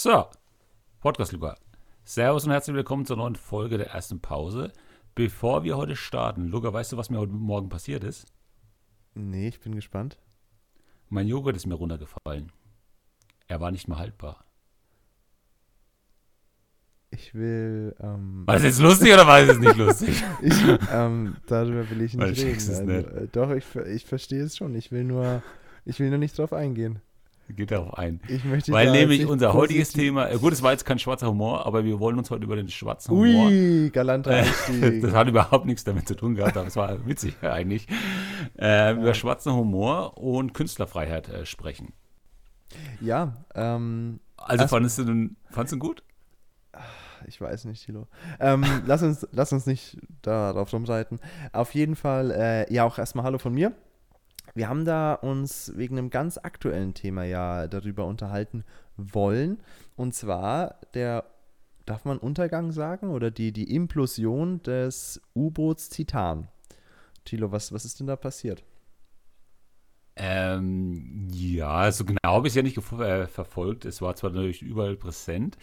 So, Podcast Luca. Servus und herzlich willkommen zur neuen Folge der ersten Pause. Bevor wir heute starten, Luca, weißt du, was mir heute Morgen passiert ist? Nee, ich bin gespannt. Mein Joghurt ist mir runtergefallen. Er war nicht mehr haltbar. Ich will. Ähm, war das jetzt lustig oder war es jetzt nicht lustig? ich, ähm, darüber will ich nicht Weil reden. Also, nicht. äh, doch, ich, ich verstehe es schon. Ich will nur. Ich will nur nicht drauf eingehen. Geht darauf ein. Weil nämlich unser heutiges Thema, äh, gut, es war jetzt kein schwarzer Humor, aber wir wollen uns heute über den schwarzen Humor. Ui, galanter Äh. Das hat überhaupt nichts damit zu tun gehabt, aber es war witzig eigentlich. Äh, Über schwarzen Humor und Künstlerfreiheit äh, sprechen. ja, ähm, Also fandest du den, fandest du ihn gut? ich weiß nicht, Thilo. Ähm, lass, uns, lass uns nicht darauf rumreiten. Auf jeden Fall, äh, ja, auch erstmal Hallo von mir. Wir haben da uns wegen einem ganz aktuellen Thema ja darüber unterhalten wollen. Und zwar der, darf man Untergang sagen? Oder die, die Implosion des U-Boots Titan. Thilo, was, was ist denn da passiert? Ähm, ja, so genau habe ich es ja nicht äh, verfolgt. Es war zwar natürlich überall präsent.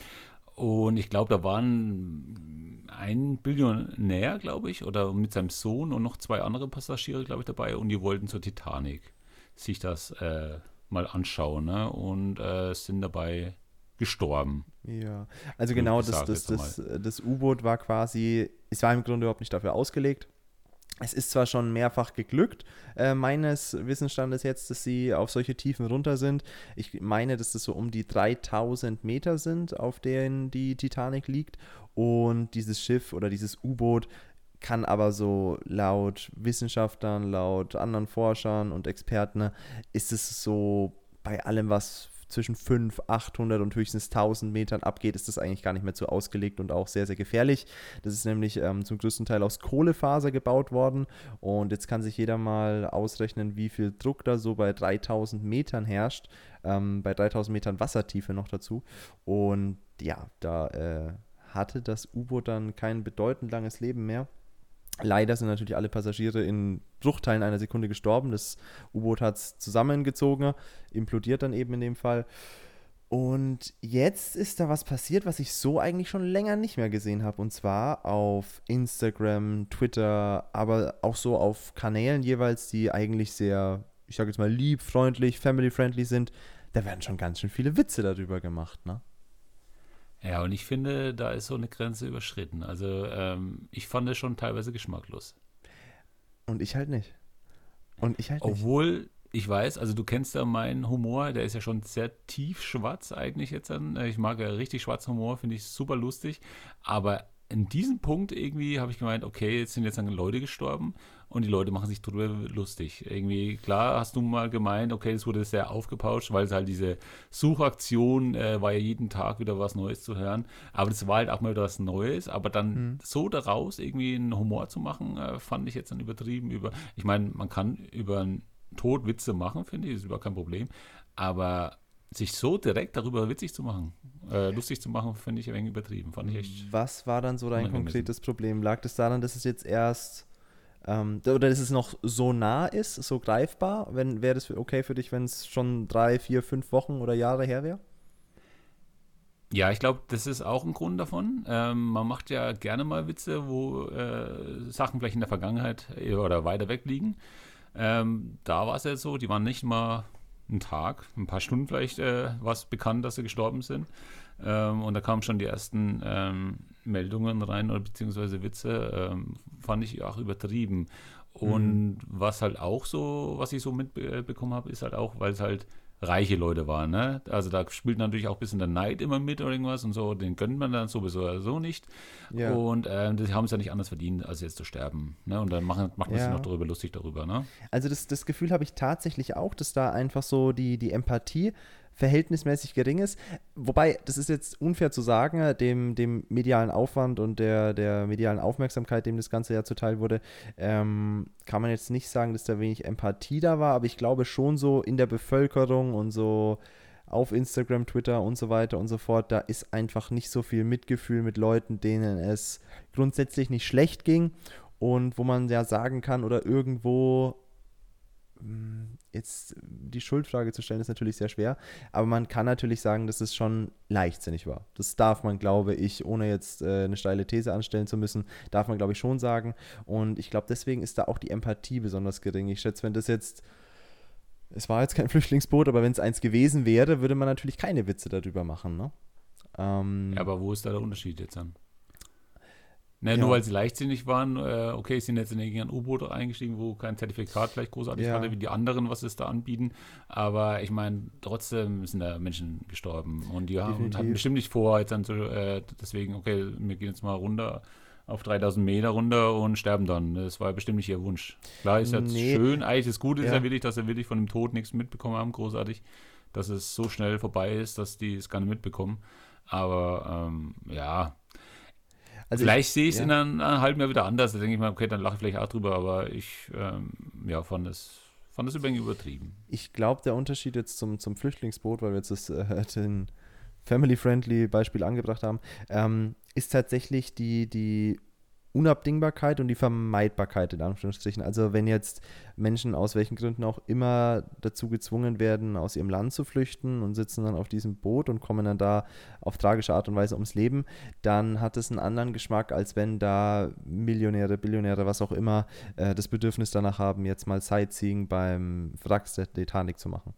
Und ich glaube, da waren ein Billionär, glaube ich, oder mit seinem Sohn und noch zwei andere Passagiere, glaube ich, dabei. Und die wollten zur Titanic sich das äh, mal anschauen ne? und äh, sind dabei gestorben. Ja, also genau, das, das, das, das U-Boot war quasi, es war im Grunde überhaupt nicht dafür ausgelegt. Es ist zwar schon mehrfach geglückt, äh, meines Wissensstandes jetzt, dass sie auf solche Tiefen runter sind. Ich meine, dass das so um die 3000 Meter sind, auf denen die Titanic liegt. Und dieses Schiff oder dieses U-Boot kann aber so laut Wissenschaftlern, laut anderen Forschern und Experten, ist es so bei allem, was zwischen 500, 800 und höchstens 1000 Metern abgeht, ist das eigentlich gar nicht mehr so ausgelegt und auch sehr, sehr gefährlich. Das ist nämlich ähm, zum größten Teil aus Kohlefaser gebaut worden und jetzt kann sich jeder mal ausrechnen, wie viel Druck da so bei 3000 Metern herrscht, ähm, bei 3000 Metern Wassertiefe noch dazu und ja, da äh, hatte das U-Boot dann kein bedeutend langes Leben mehr. Leider sind natürlich alle Passagiere in Bruchteilen einer Sekunde gestorben. Das U-Boot hat es zusammengezogen, implodiert dann eben in dem Fall. Und jetzt ist da was passiert, was ich so eigentlich schon länger nicht mehr gesehen habe. Und zwar auf Instagram, Twitter, aber auch so auf Kanälen jeweils, die eigentlich sehr, ich sage jetzt mal, lieb, freundlich, family-friendly sind. Da werden schon ganz schön viele Witze darüber gemacht, ne? Ja, und ich finde, da ist so eine Grenze überschritten. Also ähm, ich fand es schon teilweise geschmacklos. Und ich halt nicht. Und ich halt nicht. Obwohl, ich weiß, also du kennst ja meinen Humor, der ist ja schon sehr tief schwarz eigentlich jetzt. Dann. Ich mag ja richtig schwarzen Humor, finde ich super lustig. Aber in diesem Punkt irgendwie habe ich gemeint, okay, jetzt sind jetzt dann Leute gestorben und die Leute machen sich drüber lustig. Irgendwie, klar hast du mal gemeint, okay, das wurde sehr aufgepauscht, weil es halt diese Suchaktion äh, war ja jeden Tag wieder was Neues zu hören. Aber das war halt auch mal wieder was Neues. Aber dann Mhm. so daraus irgendwie einen Humor zu machen, äh, fand ich jetzt dann übertrieben. Über, ich meine, man kann über einen Tod Witze machen, finde ich, ist überhaupt kein Problem. Aber sich so direkt darüber witzig zu machen, äh, lustig zu machen, finde ich ein wenig übertrieben. Fand ich echt. Was war dann so dein konkretes Problem? Lag es daran, dass es jetzt erst ähm, oder dass es noch so nah ist, so greifbar? Wäre das okay für dich, wenn es schon drei, vier, fünf Wochen oder Jahre her wäre? Ja, ich glaube, das ist auch ein Grund davon. Ähm, man macht ja gerne mal Witze, wo äh, Sachen vielleicht in der Vergangenheit äh, oder weiter weg liegen. Ähm, da war es ja so, die waren nicht mal einen Tag, ein paar Stunden vielleicht äh, war es bekannt, dass sie gestorben sind. Ähm, und da kamen schon die ersten ähm, Meldungen rein oder beziehungsweise Witze, ähm, fand ich auch übertrieben. Und was halt auch so, was ich so mitbekommen habe, ist halt auch, weil es halt reiche Leute waren. Ne? Also da spielt natürlich auch ein bisschen der Neid immer mit oder irgendwas und so, den gönnt man dann sowieso oder so nicht. Ja. Und ähm, die haben es ja nicht anders verdient, als jetzt zu sterben. Ne? Und dann machen, macht man sich Ja. noch darüber lustig darüber. Ne? Also das, das Gefühl habe ich tatsächlich auch, dass da einfach so die, die Empathie verhältnismäßig gering ist. Wobei, das ist jetzt unfair zu sagen, äh, dem, dem medialen Aufwand und der, der medialen Aufmerksamkeit, dem das Ganze ja zuteil wurde, ähm, kann man jetzt nicht sagen, dass da wenig Empathie da war, aber ich glaube schon so in der Bevölkerung und so auf Instagram, Twitter und so weiter und so fort, da ist einfach nicht so viel Mitgefühl mit Leuten, denen es grundsätzlich nicht schlecht ging und wo man ja sagen kann oder irgendwo jetzt die Schuldfrage zu stellen, ist natürlich sehr schwer, aber man kann natürlich sagen, dass es schon leichtsinnig war. Das darf man, glaube ich, ohne jetzt äh, eine steile These anstellen zu müssen, darf man, glaube ich, schon sagen. Und ich glaube, deswegen ist da auch die Empathie besonders gering. Ich schätze, wenn das jetzt es war jetzt kein Flüchtlingsboot, aber wenn es eins gewesen wäre, würde man natürlich keine Witze darüber machen. Ne? Ähm, ja, aber wo ist da der Unterschied jetzt dann? Ne, ja. Nur weil sie leichtsinnig waren, äh, okay, sind jetzt in irgendein U-Boot eingestiegen, wo kein Zertifikat vielleicht großartig ja. hatte, wie die anderen, was es da anbieten. Aber ich meine, trotzdem sind da Menschen gestorben. Und die haben, hatten bestimmt nicht vor, jetzt dann so, äh, deswegen, okay, wir gehen jetzt mal runter auf 3000 Meter runter und sterben dann. Das war bestimmt nicht ihr Wunsch. Klar ist jetzt nee. schön, eigentlich das Gute ist ja wirklich, dass sie wirklich von dem Tod nichts mitbekommen haben, großartig, dass es so schnell vorbei ist, dass die es gar nicht mitbekommen. Aber ähm, ja, also vielleicht ich, sehe ich es ja. in einem, einem, halben Jahr wieder anders. Da denke ich mal, okay, dann lache ich vielleicht auch drüber, aber ich ähm, ja, fand es fand es übrigens übertrieben. Ich glaube, der Unterschied jetzt zum, zum Flüchtlingsboot, weil wir jetzt das, äh, den Family-Friendly Beispiel angebracht haben, ähm, ist tatsächlich die, die Unabdingbarkeit und die Vermeidbarkeit in Anführungsstrichen. Also wenn jetzt Menschen aus welchen Gründen auch immer dazu gezwungen werden, aus ihrem Land zu flüchten und sitzen dann auf diesem Boot und kommen dann da auf tragische Art und Weise ums Leben, dann hat es einen anderen Geschmack, als wenn da Millionäre, Billionäre, was auch immer, äh, das Bedürfnis danach haben, jetzt mal Sightseeing beim Wracks der Titanic zu machen.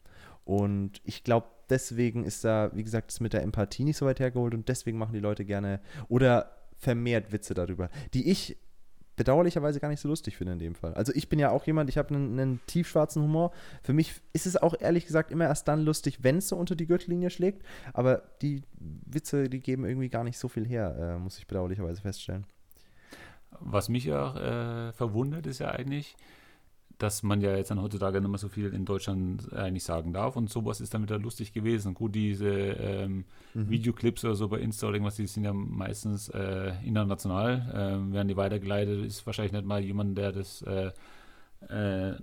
Und ich glaube, deswegen ist da, wie gesagt, das mit der Empathie nicht so weit hergeholt und deswegen machen die Leute gerne oder vermehrt Witze darüber, die ich bedauerlicherweise gar nicht so lustig finde in dem Fall. Also ich bin ja auch jemand, ich habe einen, einen tiefschwarzen Humor. Für mich ist es auch ehrlich gesagt immer erst dann lustig, wenn es so unter die Gürtellinie schlägt. Aber die Witze, die geben irgendwie gar nicht so viel her, äh, muss ich bedauerlicherweise feststellen. Was mich auch äh, verwundert, ist ja eigentlich, dass man ja jetzt dann heutzutage nicht mehr so viel in Deutschland eigentlich sagen darf und sowas ist dann wieder lustig gewesen. Gut, diese ähm, mhm. Videoclips oder so bei Insta oder irgendwas, die sind ja meistens äh, international, ähm, werden die weitergeleitet, ist wahrscheinlich nicht mal jemand, der das äh, äh,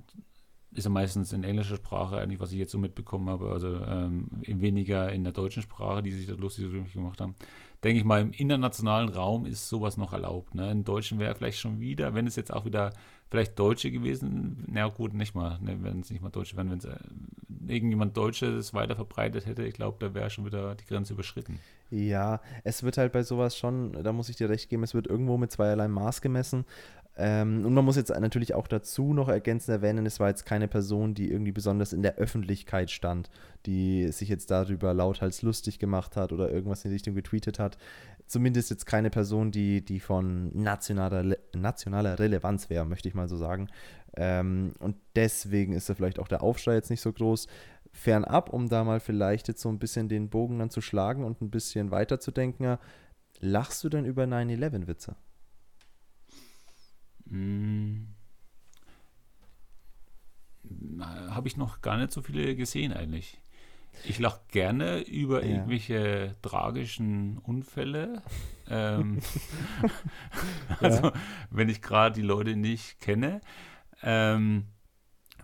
ist ja meistens in englischer Sprache, eigentlich, was ich jetzt so mitbekommen habe, also ähm, weniger in der deutschen Sprache, die sich das lustig gemacht haben. Denke ich mal, im internationalen Raum ist sowas noch erlaubt. Ne? Im Deutschen wäre vielleicht schon wieder, wenn es jetzt auch wieder vielleicht Deutsche gewesen. Na gut, nicht mal, ne, wenn es nicht mal Deutsche wären, wenn es äh, irgendjemand Deutsches weiter verbreitet hätte, ich glaube, da wäre schon wieder die Grenze überschritten. Ja, es wird halt bei sowas schon, da muss ich dir recht geben, es wird irgendwo mit zweierlei Maß gemessen. Ähm, und man muss jetzt natürlich auch dazu noch ergänzend erwähnen, es war jetzt keine Person, die irgendwie besonders in der Öffentlichkeit stand, die sich jetzt darüber lauthals lustig gemacht hat oder irgendwas in die Richtung getweetet hat. Zumindest jetzt keine Person, die, die von nationaler, nationaler Relevanz wäre, möchte ich mal so sagen. Ähm, und deswegen ist da vielleicht auch der Aufschrei jetzt nicht so groß. Fernab, um da mal vielleicht jetzt so ein bisschen den Bogen dann zu schlagen und ein bisschen weiterzudenken, lachst du denn über 9-11-Witze? Hm. Habe ich noch gar nicht so viele gesehen eigentlich. Ich lache gerne über ja. irgendwelche tragischen Unfälle. ähm, also, ja. wenn ich gerade die Leute nicht kenne. Ähm,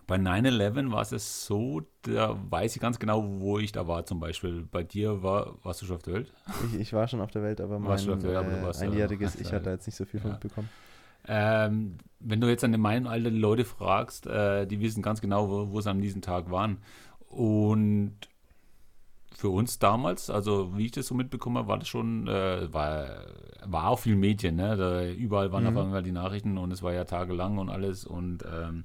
bei 9-11 war es so, da weiß ich ganz genau, wo ich da war zum Beispiel. Bei dir war, warst du schon auf der Welt? Ich, ich war schon auf der Welt, aber mein Welt, aber äh, einjähriges Ich hatte da jetzt nicht so viel ja. von mitbekommen. Ähm, wenn du jetzt an meinem Alter die Leute fragst, äh, die wissen ganz genau, wo, wo sie an diesem Tag waren. Und für uns damals, also wie ich das so mitbekommen habe, war das schon, äh, war, war auch viel Medien, ne? Da, überall waren mhm. auf einmal die Nachrichten und es war ja tagelang und alles und ähm,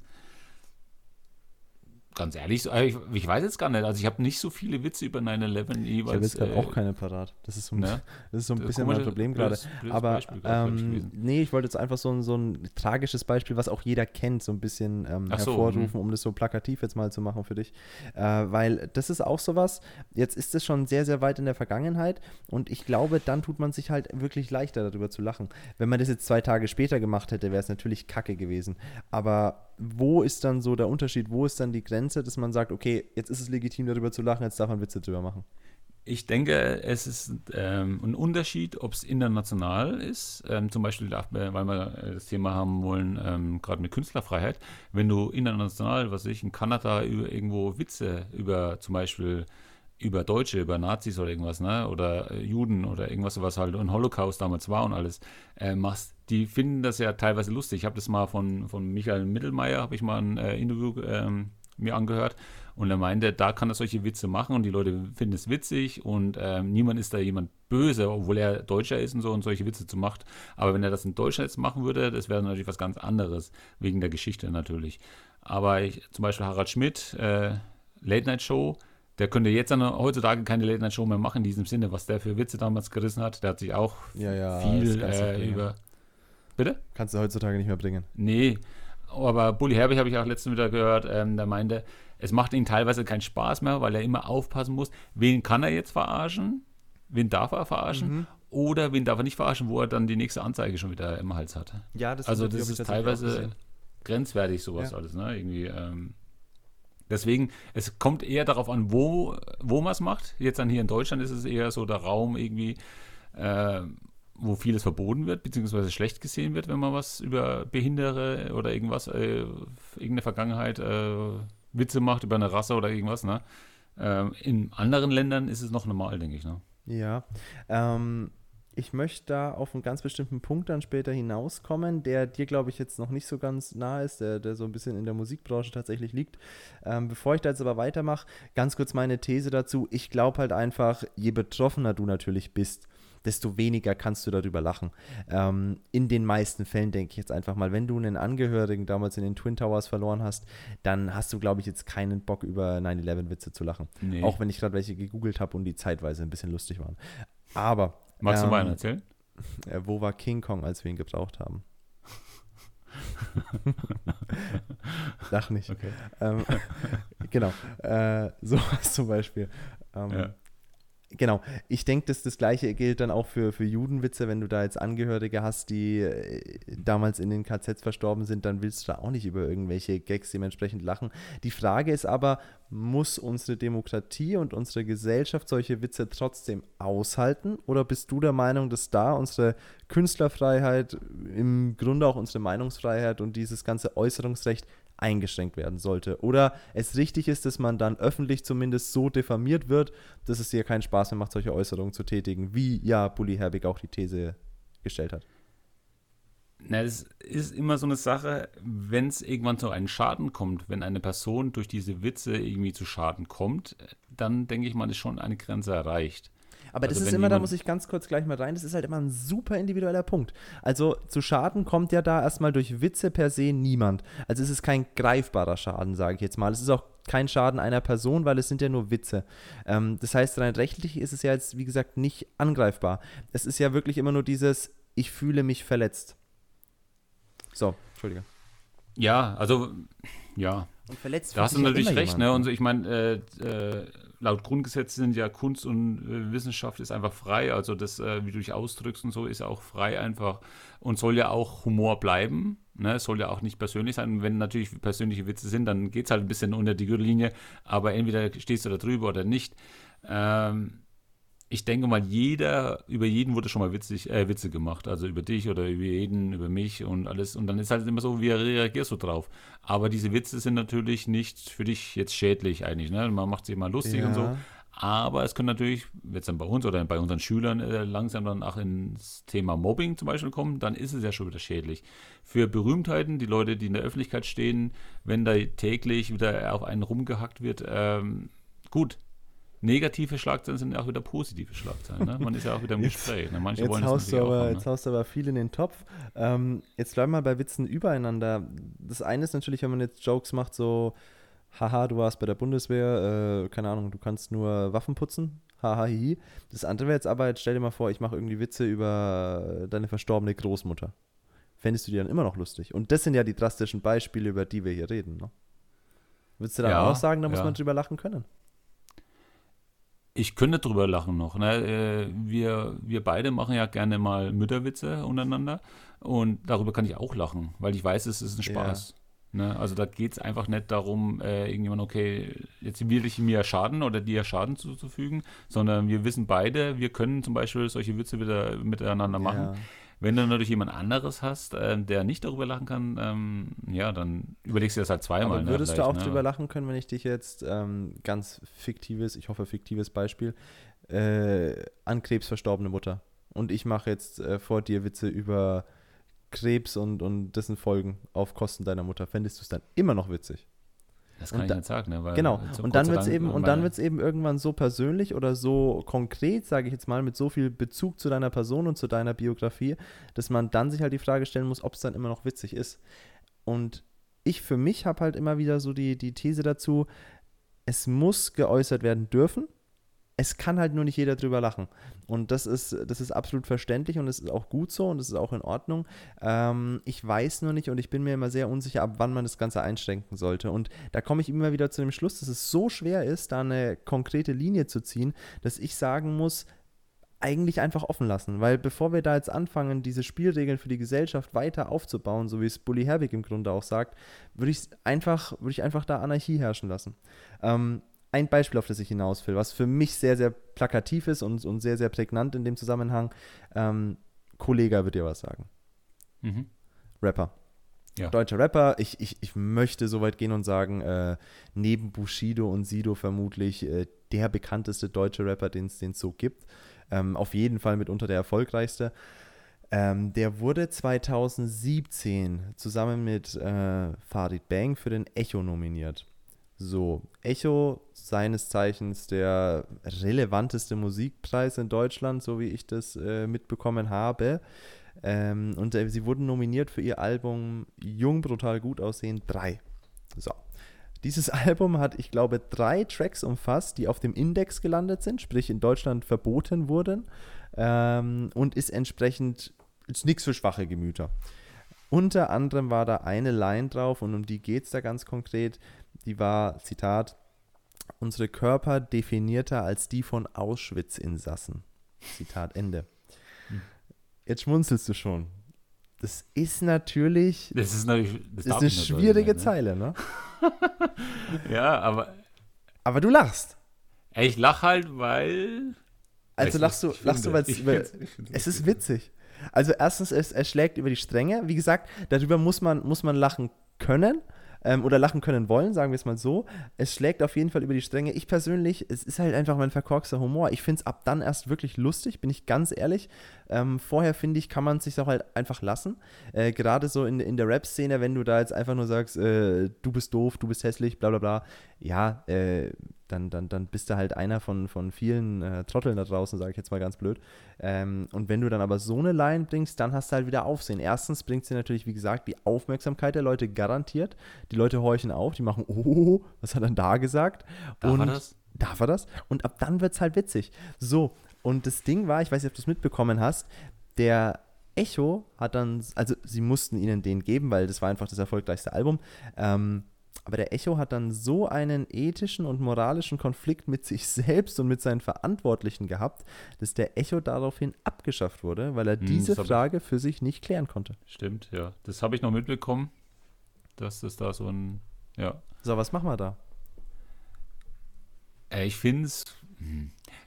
ganz ehrlich, äh, ich, ich, weiß jetzt gar nicht. Also ich habe nicht so viele Witze über 9-11 jeweils. Ich habe jetzt gerade äh, auch keine parat. Das ist so ein, ne? das ist so ein das bisschen mein Problem gerade. Aber ähm, nee, ich wollte jetzt einfach so ein, so ein tragisches Beispiel, was auch jeder kennt, so ein bisschen ähm, so, hervorrufen, mh. um das so plakativ jetzt mal zu machen für dich. Äh, weil das ist auch sowas, jetzt ist es schon sehr, sehr weit in der Vergangenheit und ich glaube, dann tut man sich halt wirklich leichter darüber zu lachen. Wenn man das jetzt zwei Tage später gemacht hätte, wäre es natürlich kacke gewesen. Aber wo ist dann so der Unterschied? Wo ist dann die Grenze, dass man sagt, okay, jetzt ist es legitim, darüber zu lachen, jetzt darf man Witze drüber machen? Ich denke, es ist ähm, ein Unterschied, ob es international ist, ähm, zum Beispiel, weil wir das Thema haben wollen, ähm, gerade mit Künstlerfreiheit. Wenn du international, was weiß ich, in Kanada über, irgendwo Witze über zum Beispiel über Deutsche, über Nazis oder irgendwas, ne? Oder äh, Juden oder irgendwas, was halt ein Holocaust damals war und alles äh, machst, die finden das ja teilweise lustig. Ich habe das mal von, von Michael Mittelmeier, habe ich mal ein äh, Interview ähm, mir angehört. Und er meinte, da kann er solche Witze machen und die Leute finden es witzig und ähm, niemand ist da jemand böse, obwohl er Deutscher ist und so und solche Witze zu macht. Aber wenn er das in Deutschland jetzt machen würde, das wäre natürlich was ganz anderes, wegen der Geschichte natürlich. Aber ich, zum Beispiel Harald Schmidt, äh, Late Night Show, der könnte jetzt dann heutzutage keine Late Night Show mehr machen in diesem Sinne, was der für Witze damals gerissen hat. Der hat sich auch Ja, ja, viel äh, über. Bitte? Kannst du heutzutage nicht mehr bringen. Nee, aber Bully Herbig habe ich auch letztens wieder gehört, ähm, der meinte, es macht ihm teilweise keinen Spaß mehr, weil er immer aufpassen muss, wen kann er jetzt verarschen, wen darf er verarschen Mhm. oder wen darf er nicht verarschen, wo er dann die nächste Anzeige schon wieder im Hals hat. Ja, das Also das ist teilweise grenzwertig, sowas Ja. alles, ne? Irgendwie, ähm, deswegen, es kommt eher darauf an, wo, wo man es macht. Jetzt dann hier in Deutschland ist es eher so der Raum irgendwie, äh, wo vieles verboten wird, beziehungsweise schlecht gesehen wird, wenn man was über Behindere oder irgendwas, äh, irgendeine Vergangenheit, äh, Witze macht über eine Rasse oder irgendwas, ne? Ähm, in anderen Ländern ist es noch normal, denke ich, ne? Ja, ähm, ich möchte da auf einen ganz bestimmten Punkt dann später hinauskommen, der dir, glaube ich, jetzt noch nicht so ganz nah ist, der, der so ein bisschen in der Musikbranche tatsächlich liegt. Ähm, bevor ich da jetzt aber weitermache, ganz kurz meine These dazu. Ich glaube halt einfach, je betroffener du natürlich bist, desto weniger kannst du darüber lachen. Ähm, in den meisten Fällen denke ich jetzt einfach mal, wenn du einen Angehörigen damals in den Twin Towers verloren hast, dann hast du, glaube ich, jetzt keinen Bock über 9-11-Witze zu lachen. Nee. Auch wenn ich gerade welche gegoogelt habe und die zeitweise ein bisschen lustig waren. Aber Magst du ähm, mal einen erzählen? äh, wo war King Kong, als wir ihn gebraucht haben? Lach nicht. Okay. Ähm, genau, äh, sowas zum Beispiel. Ähm, Ja. Genau, ich denke, dass das Gleiche gilt dann auch für, für Judenwitze. Wenn du da jetzt Angehörige hast, die äh, damals in den KZs verstorben sind, dann willst du da auch nicht über irgendwelche Gags dementsprechend lachen. Die Frage ist aber, muss unsere Demokratie und unsere Gesellschaft solche Witze trotzdem aushalten? Oder bist du der Meinung, dass da unsere Künstlerfreiheit, im Grunde auch unsere Meinungsfreiheit und dieses ganze Äußerungsrecht eingeschränkt werden sollte. Oder es richtig ist, dass man dann öffentlich zumindest so diffamiert wird, dass es dir keinen Spaß mehr macht, solche Äußerungen zu tätigen, wie ja Bully Herbig auch die These gestellt hat. Na, es ist immer so eine Sache, wenn es irgendwann zu einem Schaden kommt, wenn eine Person durch diese Witze irgendwie zu Schaden kommt, dann denke ich mal, ist schon eine Grenze erreicht. Aber das Also ist wenn immer, da muss ich ganz kurz gleich mal rein, das ist halt immer ein super individueller Punkt. Also zu Schaden kommt ja da erstmal durch Witze per se niemand. Also es ist kein greifbarer Schaden, sage ich jetzt mal. Es ist auch kein Schaden einer Person, weil es sind ja nur Witze. Ähm, das heißt, rein rechtlich ist es ja jetzt, wie gesagt, nicht angreifbar. Es ist ja wirklich immer nur dieses, ich fühle mich verletzt. So, Entschuldige. Ja, also, ja, Und verletzt da hast du ja natürlich immer recht. Ne? Und so, ich meine, äh, äh, laut Grundgesetz sind ja Kunst und äh, Wissenschaft ist einfach frei. Also das, äh, wie du dich ausdrückst und so, ist ja auch frei einfach und soll ja auch Humor bleiben. Ne? Es soll ja auch nicht persönlich sein. Und wenn natürlich persönliche Witze sind, dann geht es halt ein bisschen unter die Gürtellinie. Aber entweder stehst du da drüber oder nicht. Ähm, ich denke mal, jeder, über jeden wurde schon mal witzig, äh, Witze gemacht. Also über dich oder über jeden, über mich und alles. Und dann ist halt immer so, wie reagierst du drauf? Aber diese Witze sind natürlich nicht für dich jetzt schädlich eigentlich. Ne? Man macht sie immer lustig und so. Ja. Aber es können natürlich, jetzt dann bei uns oder bei unseren Schülern äh, langsam dann auch ins Thema Mobbing zum Beispiel kommen, dann ist es ja schon wieder schädlich. Für Berühmtheiten, die Leute, die in der Öffentlichkeit stehen, wenn da täglich wieder auf einen rumgehackt wird, ähm, gut. Negative Schlagzeilen sind auch wieder positive Schlagzeilen. Ne? Man ist ja auch wieder im Jetzt- Gespräch. Ne? Manche Jetzt wollen haust, du natürlich auch aber, haben, jetzt ne? haust du aber viel in den Topf. Ähm, jetzt bleiben wir mal bei Witzen übereinander. Das eine ist natürlich, wenn man jetzt Jokes macht, so, haha, du warst bei der Bundeswehr, äh, keine Ahnung, du kannst nur Waffen putzen, haha, hihi. Das andere wäre jetzt aber, jetzt stell dir mal vor, ich mache irgendwie Witze über deine verstorbene Großmutter. Fändest du die dann immer noch lustig? Und das sind ja die drastischen Beispiele, über die wir hier reden. Ne? Würdest du dann Ja, auch sagen, da muss ja. man drüber lachen können? Ich könnte drüber lachen noch. Ne? Äh, Wir, wir beide machen ja gerne mal Mütterwitze untereinander und darüber kann ich auch lachen, weil ich weiß, es ist ein Ja. Spaß. Ne? Also da geht es einfach nicht darum, äh, irgendjemand, okay, jetzt will ich mir Schaden oder dir Schaden zuzufügen, sondern wir wissen beide, wir können zum Beispiel solche Witze wieder miteinander machen. Ja. Wenn du natürlich jemand anderes hast, äh, der nicht darüber lachen kann, ähm, ja, dann überlegst du das halt zweimal. Aber ne, würdest du auch ne? drüber lachen können, wenn ich dich jetzt ähm, ganz fiktives, ich hoffe fiktives Beispiel, äh, an Krebs verstorbene Mutter und ich mache jetzt äh, vor dir Witze über Krebs und, und dessen Folgen auf Kosten deiner Mutter. Fändest du es dann immer noch witzig? Das kann und ich da, nicht sagen, ne? Weil genau. Und dann wird es eben, und dann wird's eben irgendwann so persönlich oder so konkret, sage ich jetzt mal, mit so viel Bezug zu deiner Person und zu deiner Biografie, dass man dann sich halt die Frage stellen muss, ob es dann immer noch witzig ist. Und ich für mich habe halt immer wieder so die, die These dazu, es muss geäußert werden dürfen. Es kann halt nur nicht jeder drüber lachen. Und das ist, das ist absolut verständlich und es ist auch gut so und es ist auch in Ordnung. Ähm, ich weiß nur nicht und ich bin mir immer sehr unsicher, ab wann man das Ganze einschränken sollte. Und da komme ich immer wieder zu dem Schluss, dass es so schwer ist, da eine konkrete Linie zu ziehen, dass ich sagen muss, eigentlich einfach offen lassen. Weil bevor wir da jetzt anfangen, diese Spielregeln für die Gesellschaft weiter aufzubauen, so wie es Bully Herbig im Grunde auch sagt, würde ich einfach, würde ich einfach da Anarchie herrschen lassen. Ähm, ein Beispiel, auf das ich hinaus will, was für mich sehr, sehr plakativ ist und, und sehr, sehr prägnant in dem Zusammenhang. Ähm, Kollega wird dir was sagen. Mhm. Rapper. Ja. Deutscher Rapper. Ich, ich, ich möchte so weit gehen und sagen, äh, neben Bushido und Sido vermutlich äh, der bekannteste deutsche Rapper, den es so gibt. Ähm, auf jeden Fall mitunter der erfolgreichste. Ähm, der wurde 2017 zusammen mit äh, Farid Bang für den Echo nominiert. So, Echo, seines Zeichens der relevanteste Musikpreis in Deutschland, so wie ich das äh, mitbekommen habe. Ähm, und äh, sie wurden nominiert für ihr Album Jung, brutal gut aussehen 3. So. Dieses Album hat, ich glaube, drei Tracks umfasst, die auf dem Index gelandet sind, sprich in Deutschland verboten wurden ähm, und ist entsprechend ist nichts für schwache Gemüter. Unter anderem war da eine Line drauf und um die geht es da ganz konkret. Die war, Zitat, unsere Körper definierter als die von Auschwitz-Insassen. Zitat Ende. Hm. Jetzt schmunzelst du schon. Das ist natürlich, Das ist natürlich. Das ist eine schwierige nicht, Zeile, ne? Ne? Ja, aber Aber du lachst. ich lach halt, weil. Also lachst du, lachst du, weil es Es ist witzig. Also erstens, es, es schlägt über die Stränge. Wie gesagt, darüber muss man, muss man lachen können ähm, oder lachen können wollen, sagen wir es mal so. Es schlägt auf jeden Fall über die Stränge. Ich persönlich, es ist halt einfach mein verkorkster Humor. Ich finde es ab dann erst wirklich lustig, bin ich ganz ehrlich. Ähm, vorher finde ich, kann man es sich auch halt einfach lassen. Äh, Gerade so in, in der Rap-Szene, wenn du da jetzt einfach nur sagst, äh, du bist doof, du bist hässlich, bla bla bla. Ja, äh, dann, dann, dann bist du halt einer von, von vielen äh, Trotteln da draußen, sage ich jetzt mal ganz blöd. Ähm, und wenn du dann aber so eine Line bringst, dann hast du halt wieder Aufsehen. Erstens bringt sie natürlich, wie gesagt, die Aufmerksamkeit der Leute garantiert. Die Leute horchen auf, die machen, oh, was hat er denn da gesagt? Darf und er das? Darf er das? Und ab dann wird es halt witzig. So, und das Ding war, ich weiß nicht, ob du es mitbekommen hast, der Echo hat dann, also sie mussten ihnen den geben, weil das war einfach das erfolgreichste Album. Ähm, aber der Echo hat dann so einen ethischen und moralischen Konflikt mit sich selbst und mit seinen Verantwortlichen gehabt, dass der Echo daraufhin abgeschafft wurde, weil er Hm, diese Frage für sich nicht klären konnte. Stimmt, ja. Das habe ich noch mitbekommen, dass das da so ein. Ja. So, was machen wir da? Äh, Ich finde es.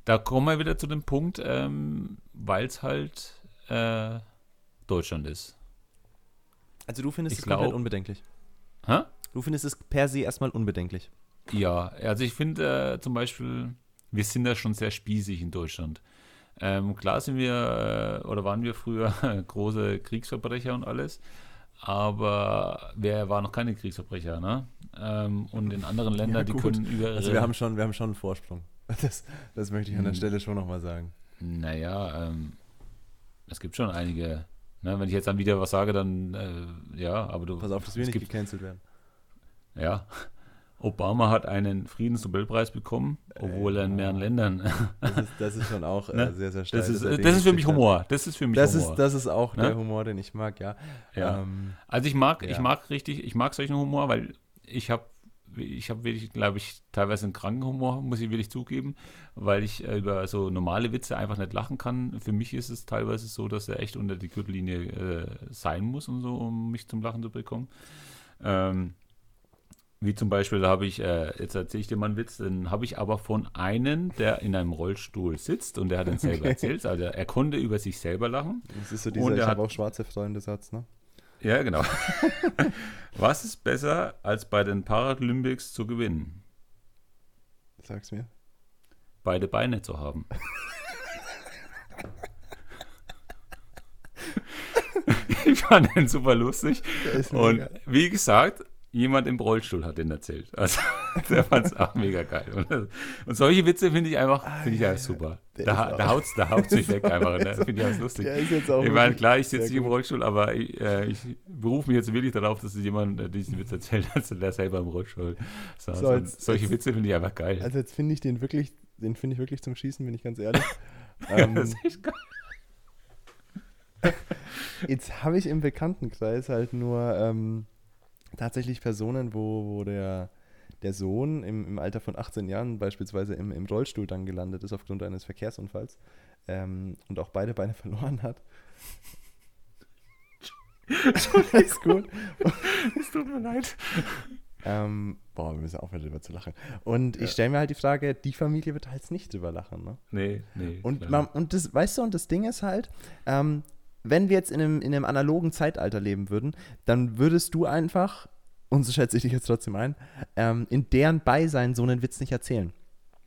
Da kommen wir wieder zu dem Punkt, ähm, weil es halt äh, Deutschland ist. Also du findest Ich es komplett glaub- unbedenklich. Hä? Du findest es per se erstmal unbedenklich. Ja, also ich finde äh, zum Beispiel, wir sind da schon sehr spießig in Deutschland. Ähm, klar sind wir äh, oder waren wir früher große Kriegsverbrecher und alles, aber wer war noch keine Kriegsverbrecher, ne? Ähm, und in anderen Ländern, die gut. können über Also wir haben schon, wir haben schon einen Vorsprung. Das, das möchte ich an der Hm. Stelle schon nochmal sagen. Naja, ähm, es gibt schon einige. Ne, wenn ich jetzt dann wieder was sage, dann äh, ja, aber du. Pass auf, dass wir nicht gibt, gecancelt werden. Ja. Obama hat einen Friedensnobelpreis bekommen, obwohl er in mehreren Ländern. Das ist, das ist schon auch äh, Ne? sehr, sehr steil. Das ist, das ist für mich. Humor. Das ist für mich Das Humor. ist, das ist auch Ne? der Humor, den ich mag, ja. Ja. Ähm, Also ich mag, ich Ja. mag richtig, ich mag solchen Humor, weil ich habe, ich habe wirklich, glaube ich, teilweise einen kranken Humor, muss ich wirklich zugeben, weil ich äh, über so normale Witze einfach nicht lachen kann. Für mich ist es teilweise so, dass er echt unter die Gürtellinie äh, sein muss und so, um mich zum Lachen zu bekommen. Ähm, wie zum Beispiel, da habe ich, äh, jetzt erzähle ich dir mal einen Witz, den habe ich aber von einem, der in einem Rollstuhl sitzt und der hat ihn selber Okay. erzählt. Also er konnte über sich selber lachen. das ist so Und dieser, ich habe hat- auch schwarze Freunde Satz, ne? Ja, genau. Was ist besser, als bei den Paralympics zu gewinnen? Sag's mir. Beide Beine zu haben. ich fand den super lustig. Und mega. wie gesagt, Jemand im Rollstuhl hat den erzählt. Also, der fand es auch mega geil. Und, und solche Witze finde ich einfach, Ah, finde ich ja, super. Da, da auch- haut es da haut's mich weg einfach. Ne? Finde ich einfach lustig. Auch Ich meine, klar, ich sitze nicht im. Rollstuhl, aber ich, äh, ich berufe mich jetzt wirklich darauf, dass jemand äh, diesen Witz erzählt hat, der selber im Rollstuhl. So, Und jetzt- solche jetzt- Witze finde ich einfach geil. Also jetzt finde ich den wirklich, den finde ich wirklich zum Schießen, bin ich ganz ehrlich. ähm, das ist echt geil. Jetzt habe ich im Bekanntenkreis halt nur ähm, tatsächlich Personen, wo, wo der, der Sohn im, im Alter von 18 Jahren beispielsweise im, im Rollstuhl dann gelandet ist aufgrund eines Verkehrsunfalls ähm, und auch beide Beine verloren hat. ist gut. Es tut mir leid. Ähm, boah, wir müssen aufhören, drüber zu lachen. Und Ja. ich stelle mir halt die Frage, die Familie wird halt nicht drüber lachen, ne? Nee, nee. Und, man, und das, weißt du, und das Ding ist halt, ähm, wenn wir jetzt in einem, in einem analogen Zeitalter leben würden, dann würdest du einfach, und so schätze ich dich jetzt trotzdem ein, ähm, in deren Beisein so einen Witz nicht erzählen.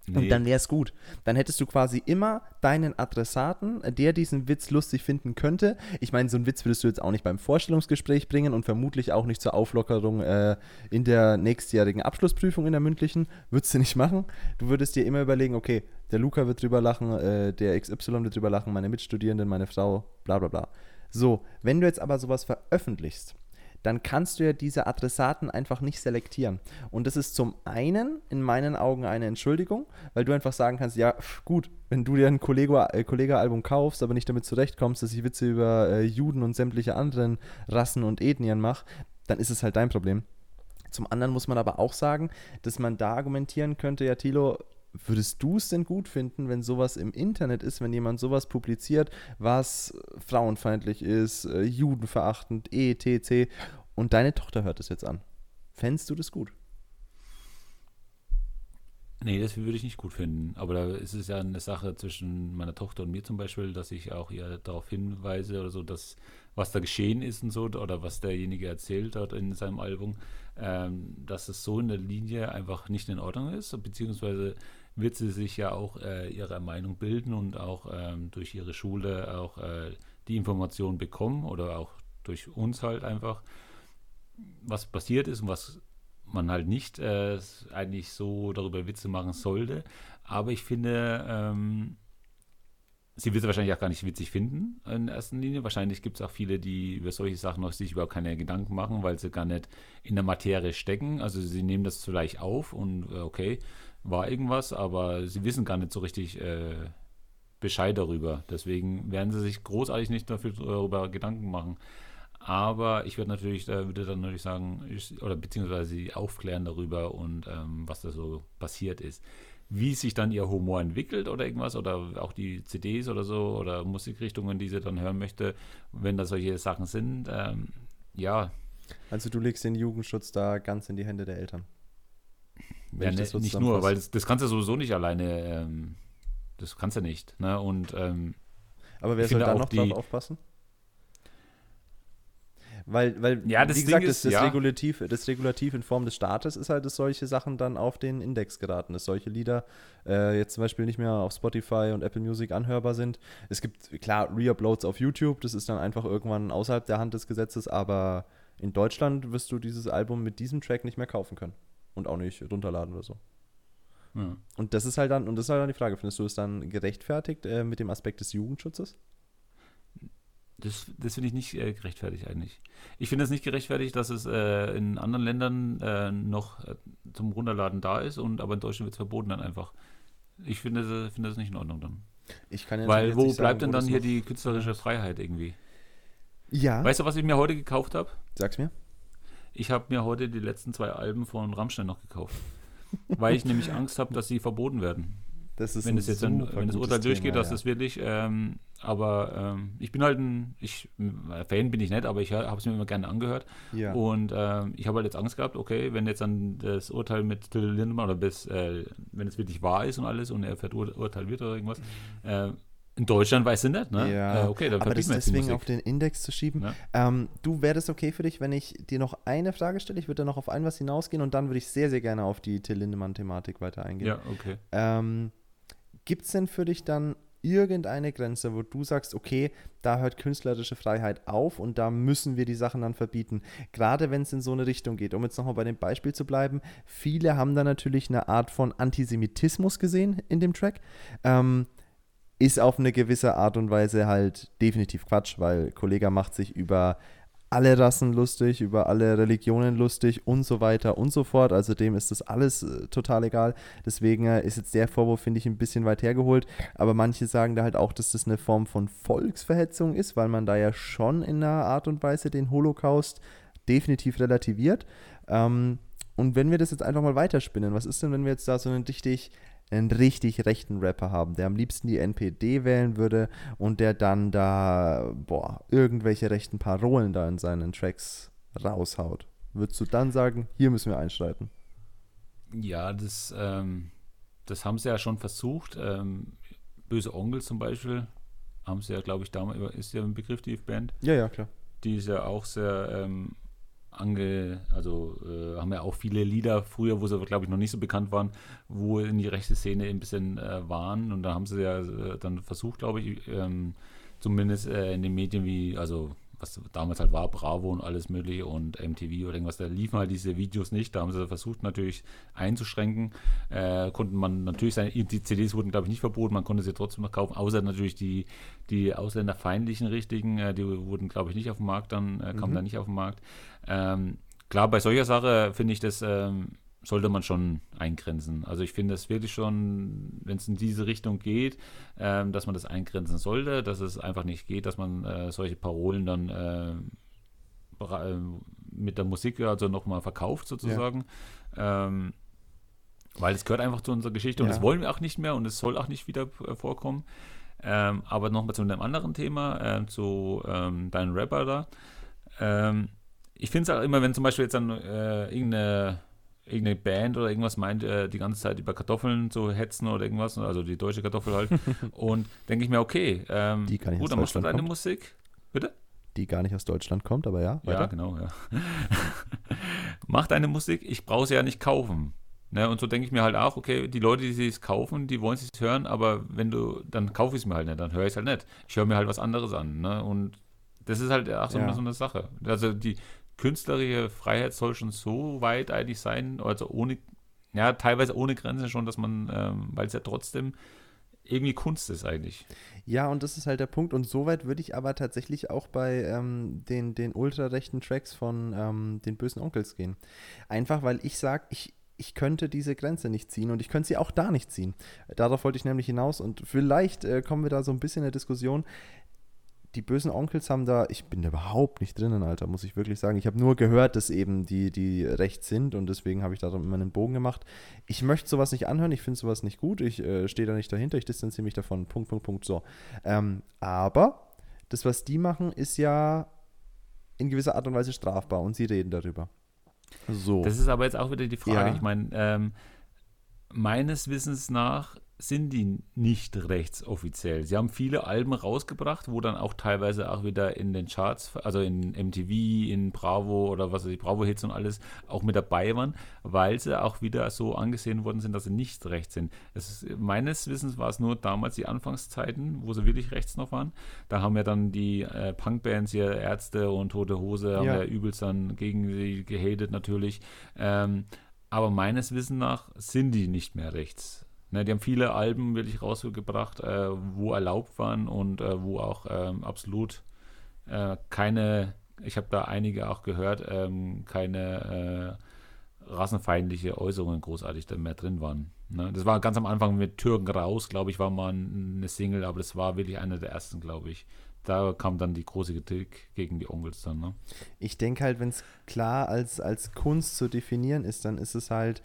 Nee. Und dann wäre es gut. Dann hättest du quasi immer deinen Adressaten, der diesen Witz lustig finden könnte. Ich meine, so einen Witz würdest du jetzt auch nicht beim Vorstellungsgespräch bringen und vermutlich auch nicht zur Auflockerung äh, in der nächstjährigen Abschlussprüfung in der mündlichen. Würdest du nicht machen. Du würdest dir immer überlegen, okay, der Luca wird drüber lachen, äh, der XY wird drüber lachen, meine Mitstudierenden, meine Frau, bla bla bla. So, wenn du jetzt aber sowas veröffentlichst, dann kannst du ja diese Adressaten einfach nicht selektieren. Und das ist zum einen in meinen Augen eine Entschuldigung, weil du einfach sagen kannst, ja, gut, wenn du dir ein Kollege- äh, kaufst, aber nicht damit zurechtkommst, dass ich Witze über äh, Juden und sämtliche anderen Rassen und Ethnien mache, dann ist es halt dein Problem. Zum anderen muss man aber auch sagen, dass man da argumentieren könnte, ja, Thilo, würdest du es denn gut finden, wenn sowas im Internet ist, wenn jemand sowas publiziert, was frauenfeindlich ist, äh, judenverachtend, etc. und deine Tochter hört es jetzt an? Fändest du das gut? Nee, das würde ich nicht gut finden. Aber da ist es ja eine Sache zwischen meiner Tochter und mir zum Beispiel, dass ich auch ihr darauf hinweise oder so, dass was da geschehen ist und so, oder was derjenige erzählt hat in seinem Album, ähm, dass es so in der Linie einfach nicht in Ordnung ist, beziehungsweise wird sie sich ja auch äh, ihre Meinung bilden und auch ähm, durch ihre Schule auch äh, die Informationen bekommen oder auch durch uns halt einfach, was passiert ist und was man halt nicht äh, eigentlich so darüber Witze machen sollte. Aber ich finde, ähm, sie wird es wahrscheinlich auch gar nicht witzig finden in erster Linie. Wahrscheinlich gibt es auch viele, die über solche Sachen noch sich überhaupt keine Gedanken machen, weil sie gar nicht in der Materie stecken. Also sie nehmen das vielleicht auf und äh, okay, war irgendwas, aber sie wissen gar nicht so richtig äh, Bescheid darüber. Deswegen werden sie sich großartig nicht dafür darüber Gedanken machen. Aber ich würde natürlich, äh, würde dann natürlich sagen, ich, oder beziehungsweise sie aufklären darüber und ähm, was da so passiert ist. Wie sich dann ihr Humor entwickelt oder irgendwas, oder auch die CDs oder so, oder Musikrichtungen, die sie dann hören möchte, wenn da solche Sachen sind, ähm, ja, Also du legst den Jugendschutz da ganz in die Hände der Eltern. Wenn ja ich ne, das so nicht nur, weil das, das kannst du sowieso nicht alleine, ähm, das kannst du nicht. Ne? Und ähm, Aber wer soll da noch die- drauf aufpassen? Weil, weil Ja, das wie Ding gesagt, ist, das, das, ja. Regulativ, das Regulativ in Form des Staates ist halt, dass solche Sachen dann auf den Index geraten, dass solche Lieder äh, jetzt zum Beispiel nicht mehr auf Spotify und Apple Music anhörbar sind. Es gibt, klar, Reuploads auf YouTube, das ist dann einfach irgendwann außerhalb der Hand des Gesetzes, aber in Deutschland wirst du dieses Album mit diesem Track nicht mehr kaufen können. Und auch nicht runterladen oder so. ja. Und das ist halt dann, und das ist halt dann die Frage, findest du es dann gerechtfertigt äh, mit dem Aspekt des Jugendschutzes? Das, das finde ich nicht äh, gerechtfertigt eigentlich. Ich finde es nicht gerechtfertigt, dass es äh, in anderen Ländern äh, noch äh, zum Runterladen da ist und aber in Deutschland wird es verboten dann einfach. Ich finde, das- finde das nicht in Ordnung dann. Ich kann ja Weil jetzt wo bleibt sagen, denn wo dann hier die künstlerische Freiheit irgendwie? Ja, Weißt du, was ich mir heute gekauft habe? sag's mir. Ich habe mir heute die letzten zwei Alben von Rammstein noch gekauft. weil ich nämlich Angst habe, dass sie verboten werden. Das ist wenn ein das jetzt dann, super wenn das Urteil durchgeht, dass ja. das wirklich, ähm, aber ähm, ich bin halt ein, ich, äh, Fan bin ich nicht, aber ich habe es mir immer gerne angehört Ja. und ähm, ich habe halt jetzt Angst gehabt, okay, wenn jetzt dann das Urteil mit Till Lindemann oder bis, äh, wenn es wirklich wahr ist und alles und er verurteilt wird oder irgendwas, äh, in Deutschland weiß sie nicht, ne? Ja, äh, okay, dann aber das deswegen auf den Index zu schieben. Ja. Ähm, du, wäre das okay für dich, wenn ich dir noch eine Frage stelle? Ich würde da noch auf ein was hinausgehen und dann würde ich sehr, sehr gerne auf die Till Lindemann-Thematik weiter eingehen. Ja, okay. Ähm, Gibt es denn für dich dann irgendeine Grenze, wo du sagst, okay, da hört künstlerische Freiheit auf und da müssen wir die Sachen dann verbieten. Gerade wenn es in so eine Richtung geht. Um jetzt nochmal bei dem Beispiel zu bleiben, viele haben da natürlich eine Art von Antisemitismus gesehen in dem Track. Ähm, ist auf eine gewisse Art und Weise halt definitiv Quatsch, weil Kollega macht sich über alle Rassen lustig, über alle Religionen lustig und so weiter und so fort. Also dem ist das alles äh, total egal. Deswegen äh, ist jetzt der Vorwurf, finde ich, ein bisschen weit hergeholt. Aber manche sagen da halt auch, dass das eine Form von Volksverhetzung ist, weil man da ja schon in einer Art und Weise den Holocaust definitiv relativiert. Ähm, und wenn wir das jetzt einfach mal weiterspinnen, was ist denn, wenn wir jetzt da so einen richtig einen richtig rechten Rapper haben, der am liebsten die NPD wählen würde und der dann da, boah, irgendwelche rechten Parolen da in seinen Tracks raushaut. Würdest du dann sagen, hier müssen wir einschreiten? Ja, das, ähm, das haben sie ja schon versucht. Ähm, Böse Onkel zum Beispiel haben sie ja, glaube ich, damals, ist ja ein Begriff, die Band. Ja, ja, klar. Die ist ja auch sehr ähm, ange, also äh, haben ja auch viele Lieder früher, wo sie, glaube ich, noch nicht so bekannt waren, wo in die rechte Szene ein bisschen äh, waren. Und da haben sie ja äh, dann versucht, glaube ich, ähm, zumindest äh, in den Medien wie, also was damals halt war, Bravo und alles mögliche und MTV oder irgendwas, da liefen halt diese Videos nicht. Da haben sie versucht natürlich einzuschränken. Äh, konnten man natürlich seine, die CDs wurden glaube ich nicht verboten, man konnte sie trotzdem noch kaufen, außer natürlich die, die ausländerfeindlichen richtigen, äh, die wurden glaube ich nicht auf dem Markt, dann äh, kamen mhm. da nicht auf den Markt. Ähm, klar, bei solcher Sache finde ich das ähm, sollte man schon eingrenzen. Also ich finde es wirklich schon, wenn es in diese Richtung geht, ähm, dass man das eingrenzen sollte, dass es einfach nicht geht, dass man äh, solche Parolen dann äh, äh mit der Musik also nochmal verkauft sozusagen. Ja. Ähm, weil es gehört einfach zu unserer Geschichte und ja. das wollen wir auch nicht mehr und es soll auch nicht wieder äh, vorkommen. Ähm, aber nochmal zu einem anderen Thema, äh, zu ähm, deinem Rapper da. Ich finde es auch immer, wenn zum Beispiel jetzt dann äh, irgendeine irgendeine Band oder irgendwas meint, äh, die ganze Zeit über Kartoffeln zu hetzen oder irgendwas, also die deutsche Kartoffel halt. und denke ich mir, okay, ähm, die kann ich gut, dann machst du deine kommt. Musik. Bitte? Die gar nicht aus Deutschland kommt, aber ja. Weiter. Ja, genau, ja. Mach deine Musik, ich brauche sie ja nicht kaufen. Ne, und so denke ich mir halt auch, okay, die Leute, die es kaufen, die wollen es hören, aber wenn du, dann kaufe ich es mir halt nicht, dann höre ich es halt nicht. Ich höre mir halt was anderes an. Ne? Und das ist halt auch so, ja. so eine Sache. Also die, künstlerische Freiheit soll schon so weit eigentlich sein, also ohne, ja, teilweise ohne Grenzen schon, dass man, ähm, weil es ja trotzdem irgendwie Kunst ist eigentlich. Ja, und das ist halt der Punkt. Und so weit würde ich aber tatsächlich auch bei ähm, den, den ultrarechten Tracks von ähm, den bösen Onkels gehen. Einfach weil ich sage, ich, ich könnte diese Grenze nicht ziehen und ich könnte sie auch da nicht ziehen. Darauf wollte ich nämlich hinaus und vielleicht äh, kommen wir da so ein bisschen in der Diskussion die bösen Onkels haben da, ich bin da überhaupt nicht drinnen, Alter, muss ich wirklich sagen. Ich habe nur gehört, dass eben die, die recht sind und deswegen habe ich da immer einen Bogen gemacht. Ich möchte sowas nicht anhören, ich finde sowas nicht gut, ich äh, stehe da nicht dahinter, ich distanziere mich davon, Punkt, Punkt, Punkt, so. Ähm, aber das, was die machen, ist ja in gewisser Art und Weise strafbar und sie reden darüber. So. Das ist aber jetzt auch wieder die Frage. Ja. Ich meine, ähm, meines Wissens nach sind die nicht rechtsoffiziell. Sie haben viele Alben rausgebracht, wo dann auch teilweise auch wieder in den Charts, also in MTV, in Bravo oder was weiß ich, Bravo-Hits und alles auch mit dabei waren, weil sie auch wieder so angesehen worden sind, dass sie nicht rechts sind. Ist, meines Wissens war es nur damals die Anfangszeiten, wo sie wirklich rechts noch waren. Da haben ja dann die äh, Punkbands hier Ärzte und Tote Hose haben ja. ja übelst dann gegen sie gehatet natürlich. Ähm, aber meines Wissens nach sind die nicht mehr rechts. Ne, die haben viele Alben wirklich rausgebracht, äh, wo erlaubt waren und äh, wo auch ähm, absolut äh, keine, ich habe da einige auch gehört, ähm, keine äh, rassenfeindliche Äußerungen großartig da mehr drin waren. Ne? Das war ganz am Anfang mit Türken raus, glaube ich, war mal eine Single, aber das war wirklich eine der ersten, glaube ich. Da kam dann die große Kritik gegen die Onkels dann. Ne? Ich denke halt, wenn es klar als, als Kunst zu definieren ist, dann ist es halt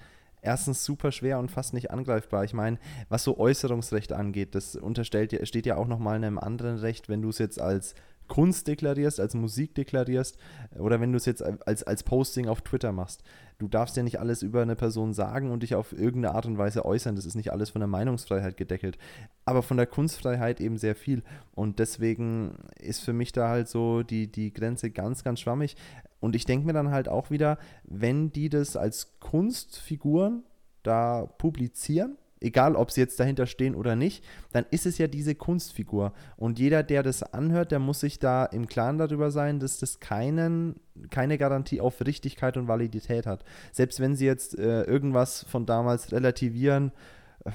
erstens super schwer und fast nicht angreifbar. Ich meine, was so Äußerungsrecht angeht, das unterstellt steht ja auch nochmal in einem anderen Recht, wenn du es jetzt als Kunst deklarierst, als Musik deklarierst oder wenn du es jetzt als, als Posting auf Twitter machst. Du darfst ja nicht alles über eine Person sagen und dich auf irgendeine Art und Weise äußern. Das ist nicht alles von der Meinungsfreiheit gedeckelt. Aber von der Kunstfreiheit eben sehr viel. Und deswegen ist für mich da halt so die, die Grenze ganz, ganz schwammig. Und ich denke mir dann halt auch wieder, wenn die das als Kunstfiguren da publizieren, egal ob sie jetzt dahinter stehen oder nicht, dann ist es ja diese Kunstfigur. Und jeder, der das anhört, der muss sich da im Klaren darüber sein, dass das keinen, keine Garantie auf Richtigkeit und Validität hat. Selbst wenn sie jetzt äh, irgendwas von damals relativieren, äh,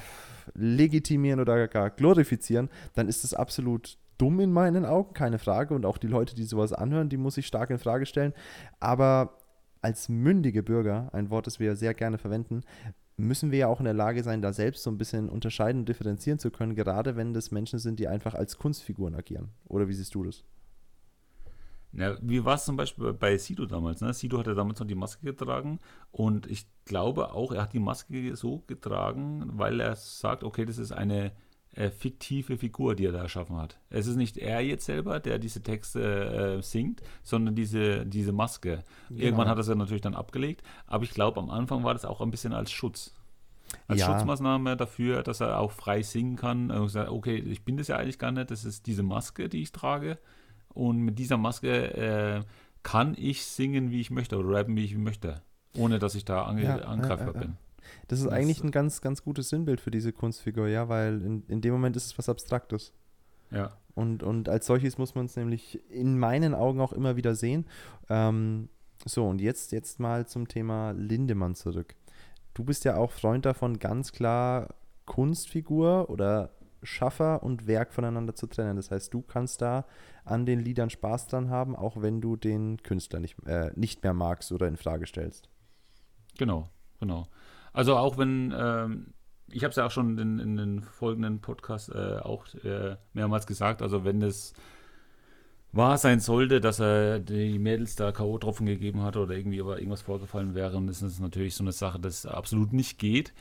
legitimieren oder gar glorifizieren, dann ist das absolut dumm in meinen Augen, keine Frage. Und auch die Leute, die sowas anhören, die muss ich stark in Frage stellen. Aber als mündige Bürger, ein Wort, das wir sehr gerne verwenden, müssen wir ja auch in der Lage sein, da selbst so ein bisschen unterscheiden und differenzieren zu können, gerade wenn das Menschen sind, die einfach als Kunstfiguren agieren. Oder wie siehst du das? Ja, wie war es zum Beispiel bei Sido damals? Ne? Sido hatte damals noch die Maske getragen und ich glaube auch, er hat die Maske so getragen, weil er sagt, okay, das ist eine äh, fiktive Figur, die er da erschaffen hat. Es ist nicht er jetzt selber, der diese Texte äh, singt, sondern diese, diese Maske. Genau. Irgendwann hat er sie natürlich dann abgelegt, aber ich glaube, am Anfang war das auch ein bisschen als Schutz. Als ja. Schutzmaßnahme dafür, dass er auch frei singen kann. Und sagt, okay, ich bin das ja eigentlich gar nicht, das ist diese Maske, die ich trage. Und mit dieser Maske äh, kann ich singen, wie ich möchte, oder rappen, wie ich möchte, ohne dass ich da ange ja, angreifbar bin. Das ist das eigentlich ein ganz, ganz gutes Sinnbild für diese Kunstfigur, ja, weil in, in dem Moment ist es was Abstraktes. Ja. Und, und als solches muss man es nämlich in meinen Augen auch immer wieder sehen. Ähm, so, und jetzt, jetzt mal zum Thema Lindemann zurück. Du bist ja auch Freund davon, ganz klar Kunstfigur oder Schaffer und Werk voneinander zu trennen. Das heißt, du kannst da an den Liedern Spaß dran haben, auch wenn du den Künstler nicht, äh, nicht mehr magst oder in Frage stellst. Genau, genau. Also auch wenn, ähm, ich habe es ja auch schon in, in den folgenden Podcasts äh, auch äh, mehrmals gesagt, also wenn es wahr sein sollte, dass er die Mädels da K.O.-Tropfen gegeben hat oder irgendwie aber irgendwas vorgefallen wäre, dann ist das natürlich so eine Sache, das absolut nicht geht.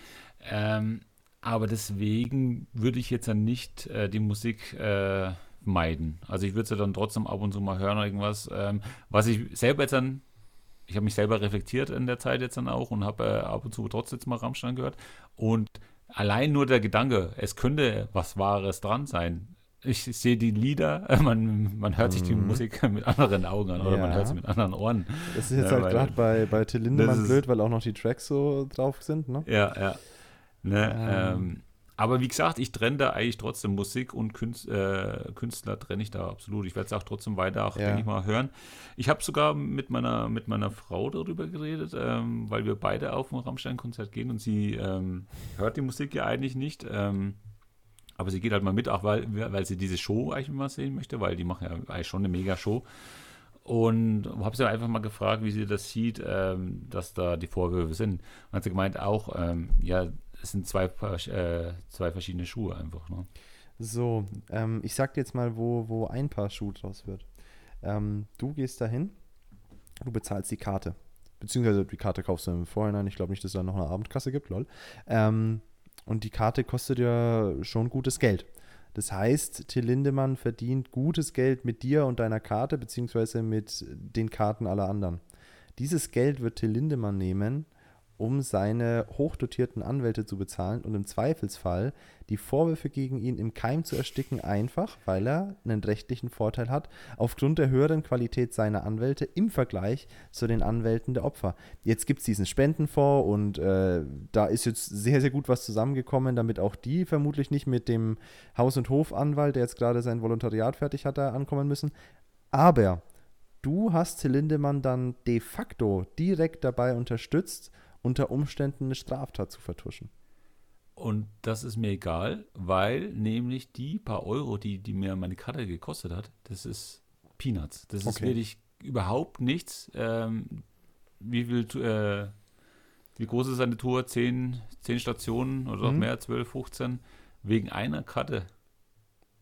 Ähm, aber deswegen würde ich jetzt dann nicht äh, die Musik äh, meiden. Also ich würde sie dann trotzdem ab und zu mal hören oder irgendwas. Ähm, was ich selber jetzt dann ich habe mich selber reflektiert in der Zeit jetzt dann auch und habe äh, ab und zu trotzdem mal Rammstein gehört. Und allein nur der Gedanke, es könnte was Wahres dran sein. Ich sehe die Lieder, man, man hört sich die mhm. Musik mit anderen Augen an oder ja. man hört sie mit anderen Ohren. Das ist jetzt ja, halt gerade bei, bei Till Lindemann blöd, weil auch noch die Tracks so drauf sind, ne? Ja, ja. Ne, ähm. Ähm, aber wie gesagt, ich trenne da eigentlich trotzdem Musik und Künstler, äh, Künstler trenne ich da absolut. Ich werde es auch trotzdem weiter, auch, ja. denke ich mal, hören. Ich habe sogar mit meiner, mit meiner Frau darüber geredet, ähm, weil wir beide auf ein Rammstein-Konzert gehen und sie ähm, hört die Musik ja eigentlich nicht. Ähm, aber sie geht halt mal mit, auch weil, weil sie diese Show eigentlich mal sehen möchte, weil die machen ja eigentlich schon eine mega Show. Und habe sie einfach mal gefragt, wie sie das sieht, ähm, dass da die Vorwürfe sind. Und hat sie gemeint auch, ähm, ja, es sind zwei, äh, zwei verschiedene Schuhe einfach. Ne? So, ähm, ich sag dir jetzt mal, wo, wo ein Paar Schuhe draus wird. Ähm, du gehst dahin, du bezahlst die Karte. Beziehungsweise die Karte kaufst du im Vorhinein. Ich glaube nicht, dass es da noch eine Abendkasse gibt, lol. Ähm, und die Karte kostet ja schon gutes Geld. Das heißt, Till Lindemann verdient gutes Geld mit dir und deiner Karte, beziehungsweise mit den Karten aller anderen. Dieses Geld wird Till Lindemann nehmen um seine hochdotierten Anwälte zu bezahlen und im Zweifelsfall die Vorwürfe gegen ihn im Keim zu ersticken, einfach weil er einen rechtlichen Vorteil hat, aufgrund der höheren Qualität seiner Anwälte im Vergleich zu den Anwälten der Opfer. Jetzt gibt es diesen Spendenfonds und äh, da ist jetzt sehr, sehr gut was zusammengekommen, damit auch die vermutlich nicht mit dem Haus- und Hofanwalt, der jetzt gerade sein Volontariat fertig hat, da ankommen müssen. Aber du hast Lindemann dann de facto direkt dabei unterstützt, unter Umständen eine Straftat zu vertuschen. Und das ist mir egal, weil nämlich die paar Euro, die, die mir meine Karte gekostet hat, das ist Peanuts. Das ist okay. wirklich überhaupt nichts. Ähm, wie viel, äh, wie groß ist eine Tour? Zehn, zehn Stationen oder noch mhm. mehr, zwölf, 15, wegen einer Karte.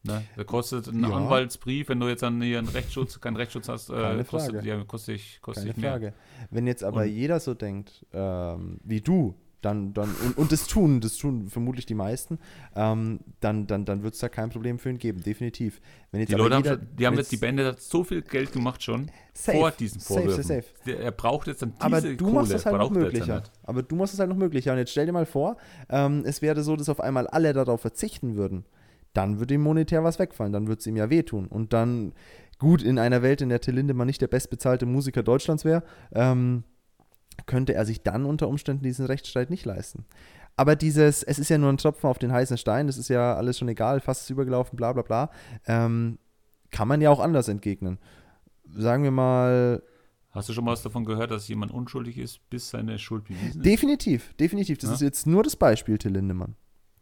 Ne? Da kostet ein ja. Anwaltsbrief, wenn du jetzt dann hier einen Rechtsschutz, keinen Rechtsschutz hast, äh, kostet, ja, kostet, ich, kostet Keine mehr. Frage. Wenn jetzt aber und, jeder so denkt, ähm, wie du, dann, dann und, und, das tun, das tun vermutlich die meisten, ähm, dann, dann, dann wird es da kein Problem für ihn geben, definitiv. Wenn jetzt die Leute jeder, haben, die haben jetzt, die Bände hat so viel Geld gemacht schon safe, vor diesen Vorwürfen. Safe, safe, safe. Er braucht jetzt dann diese Aber du Kohle, machst das halt noch möglicher. Aber du machst es halt noch möglicher. Und jetzt stell dir mal vor, ähm, es wäre so, dass auf einmal alle darauf verzichten würden dann würde ihm monetär was wegfallen, dann würde es ihm ja wehtun. Und dann, gut, in einer Welt, in der Till Lindemann nicht der bestbezahlte Musiker Deutschlands wäre, ähm, könnte er sich dann unter Umständen diesen Rechtsstreit nicht leisten. aber dieses, es ist ja nur ein Tropfen auf den heißen Stein, das ist ja alles schon egal, fast ist übergelaufen, bla bla bla, ähm, kann man ja auch anders entgegnen. Sagen wir mal, Hast du schon mal was davon gehört, dass jemand unschuldig ist, bis seine Schuld bewiesen ist? Definitiv, definitiv. Das Ja? ist jetzt nur das Beispiel, Till Lindemann.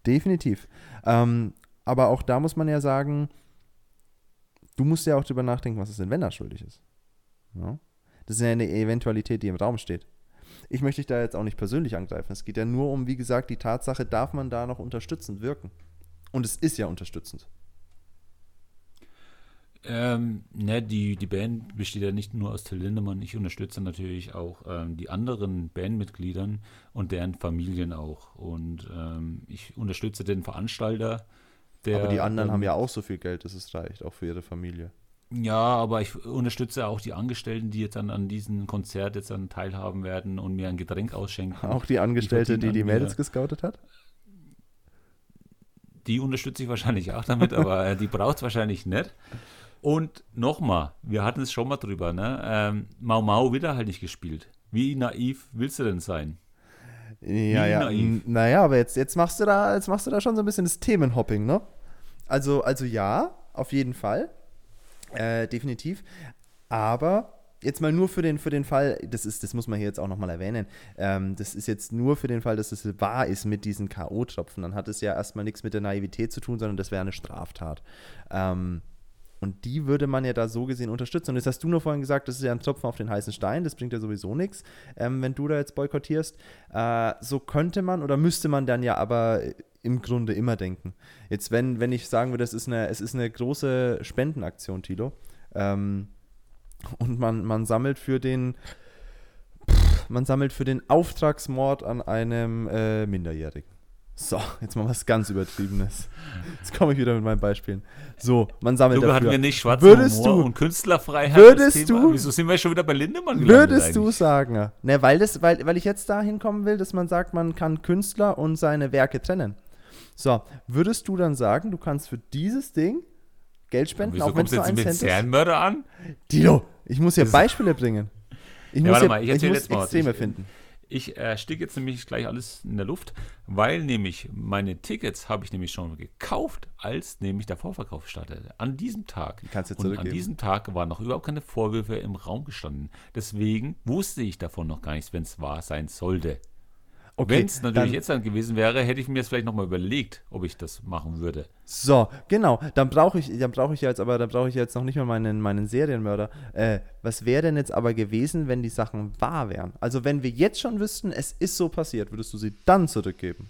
Definitiv. Ähm, aber auch da muss man ja sagen, du musst ja auch drüber nachdenken, was ist denn, wenn er schuldig ist. Ja? Das ist ja eine Eventualität, die im Raum steht. Ich möchte dich da jetzt auch nicht persönlich angreifen. Es geht ja nur um, wie gesagt, die Tatsache, darf man da noch unterstützend wirken? Und es ist ja unterstützend. Ähm, ne, die, die Band besteht ja nicht nur aus Till Lindemann. Ich unterstütze natürlich auch ähm, die anderen Bandmitgliedern und deren Familien auch. Und ähm, ich unterstütze den Veranstalter. Der, aber die anderen ähm, haben ja auch so viel Geld, dass es reicht, auch für ihre Familie. Ja, aber ich unterstütze auch die Angestellten, die jetzt dann an diesem Konzert jetzt dann teilhaben werden und mir ein Getränk ausschenken. Auch die Angestellte, die die an Mädels gescoutet hat? Die unterstütze ich wahrscheinlich auch damit, aber äh, die braucht es wahrscheinlich nicht. Und nochmal, wir hatten es schon mal drüber, ne? Ähm, Mau Mau wird er halt nicht gespielt. Wie naiv willst du denn sein? Ja, ja. naiv. Naja, aber jetzt, jetzt machst du da, jetzt machst du da schon so ein bisschen das Themenhopping, ne? Also, also ja, auf jeden Fall. Äh, definitiv. Aber jetzt mal nur für den, für den Fall, das ist, das muss man hier jetzt auch nochmal erwähnen, ähm, das ist jetzt nur für den Fall, dass es wahr ist mit diesen K.O.-Tropfen. Dann hat es ja erstmal nichts mit der Naivität zu tun, sondern das wäre eine Straftat. Ähm, und die würde man ja da so gesehen unterstützen. Und jetzt hast du nur vorhin gesagt, das ist ja ein Tropfen auf den heißen Stein, das bringt ja sowieso nichts, ähm, wenn du da jetzt boykottierst. Äh, so könnte man oder müsste man dann ja aber im Grunde immer denken. Jetzt, wenn, wenn ich sagen würde, es ist eine, es ist eine große Spendenaktion, Tilo, ähm, und man, man sammelt für den pff, man sammelt für den Auftragsmord an einem äh, Minderjährigen. So, jetzt mal was ganz Übertriebenes. Jetzt komme ich wieder mit meinen Beispielen. So, man sammelt hatten dafür. wir nicht schwarzen Würdest Humor du- und Künstlerfreiheit würdest du- Wieso sind wir schon wieder bei Lindemann gelandet Würdest du sagen, ne, weil, das, weil, weil ich jetzt dahin kommen will, dass man sagt, man kann Künstler und seine Werke trennen. So, würdest du dann sagen, du kannst für dieses Ding Geld spenden, Wieso auch wenn es nur jetzt ein mit Cent ist? Serienmörder an? Dilo, ich muss ja Beispiele bringen. Ich Ja, muss, warte ja, mal, ich ich muss jetzt mal was. Extreme Ich- finden. Ich äh, jetzt nämlich gleich alles in der Luft, weil nämlich meine Tickets habe ich nämlich schon gekauft, als nämlich der Vorverkauf startete. An diesem Tag. Die kannst du Und an zurückgeben. diesem Tag waren noch überhaupt keine Vorwürfe im Raum gestanden. Deswegen wusste ich davon noch gar nichts, wenn es wahr sein sollte. Okay, wenn es natürlich dann- jetzt dann gewesen wäre, hätte ich mir jetzt vielleicht nochmal überlegt, ob ich das machen würde. So, genau. Dann brauche ich, dann brauche ich jetzt, aber dann brauche ich jetzt noch nicht mal meinen, meinen Serienmörder. Äh, was wäre denn jetzt aber gewesen, wenn die Sachen wahr wären? Also wenn wir jetzt schon wüssten, es ist so passiert, würdest du sie dann zurückgeben?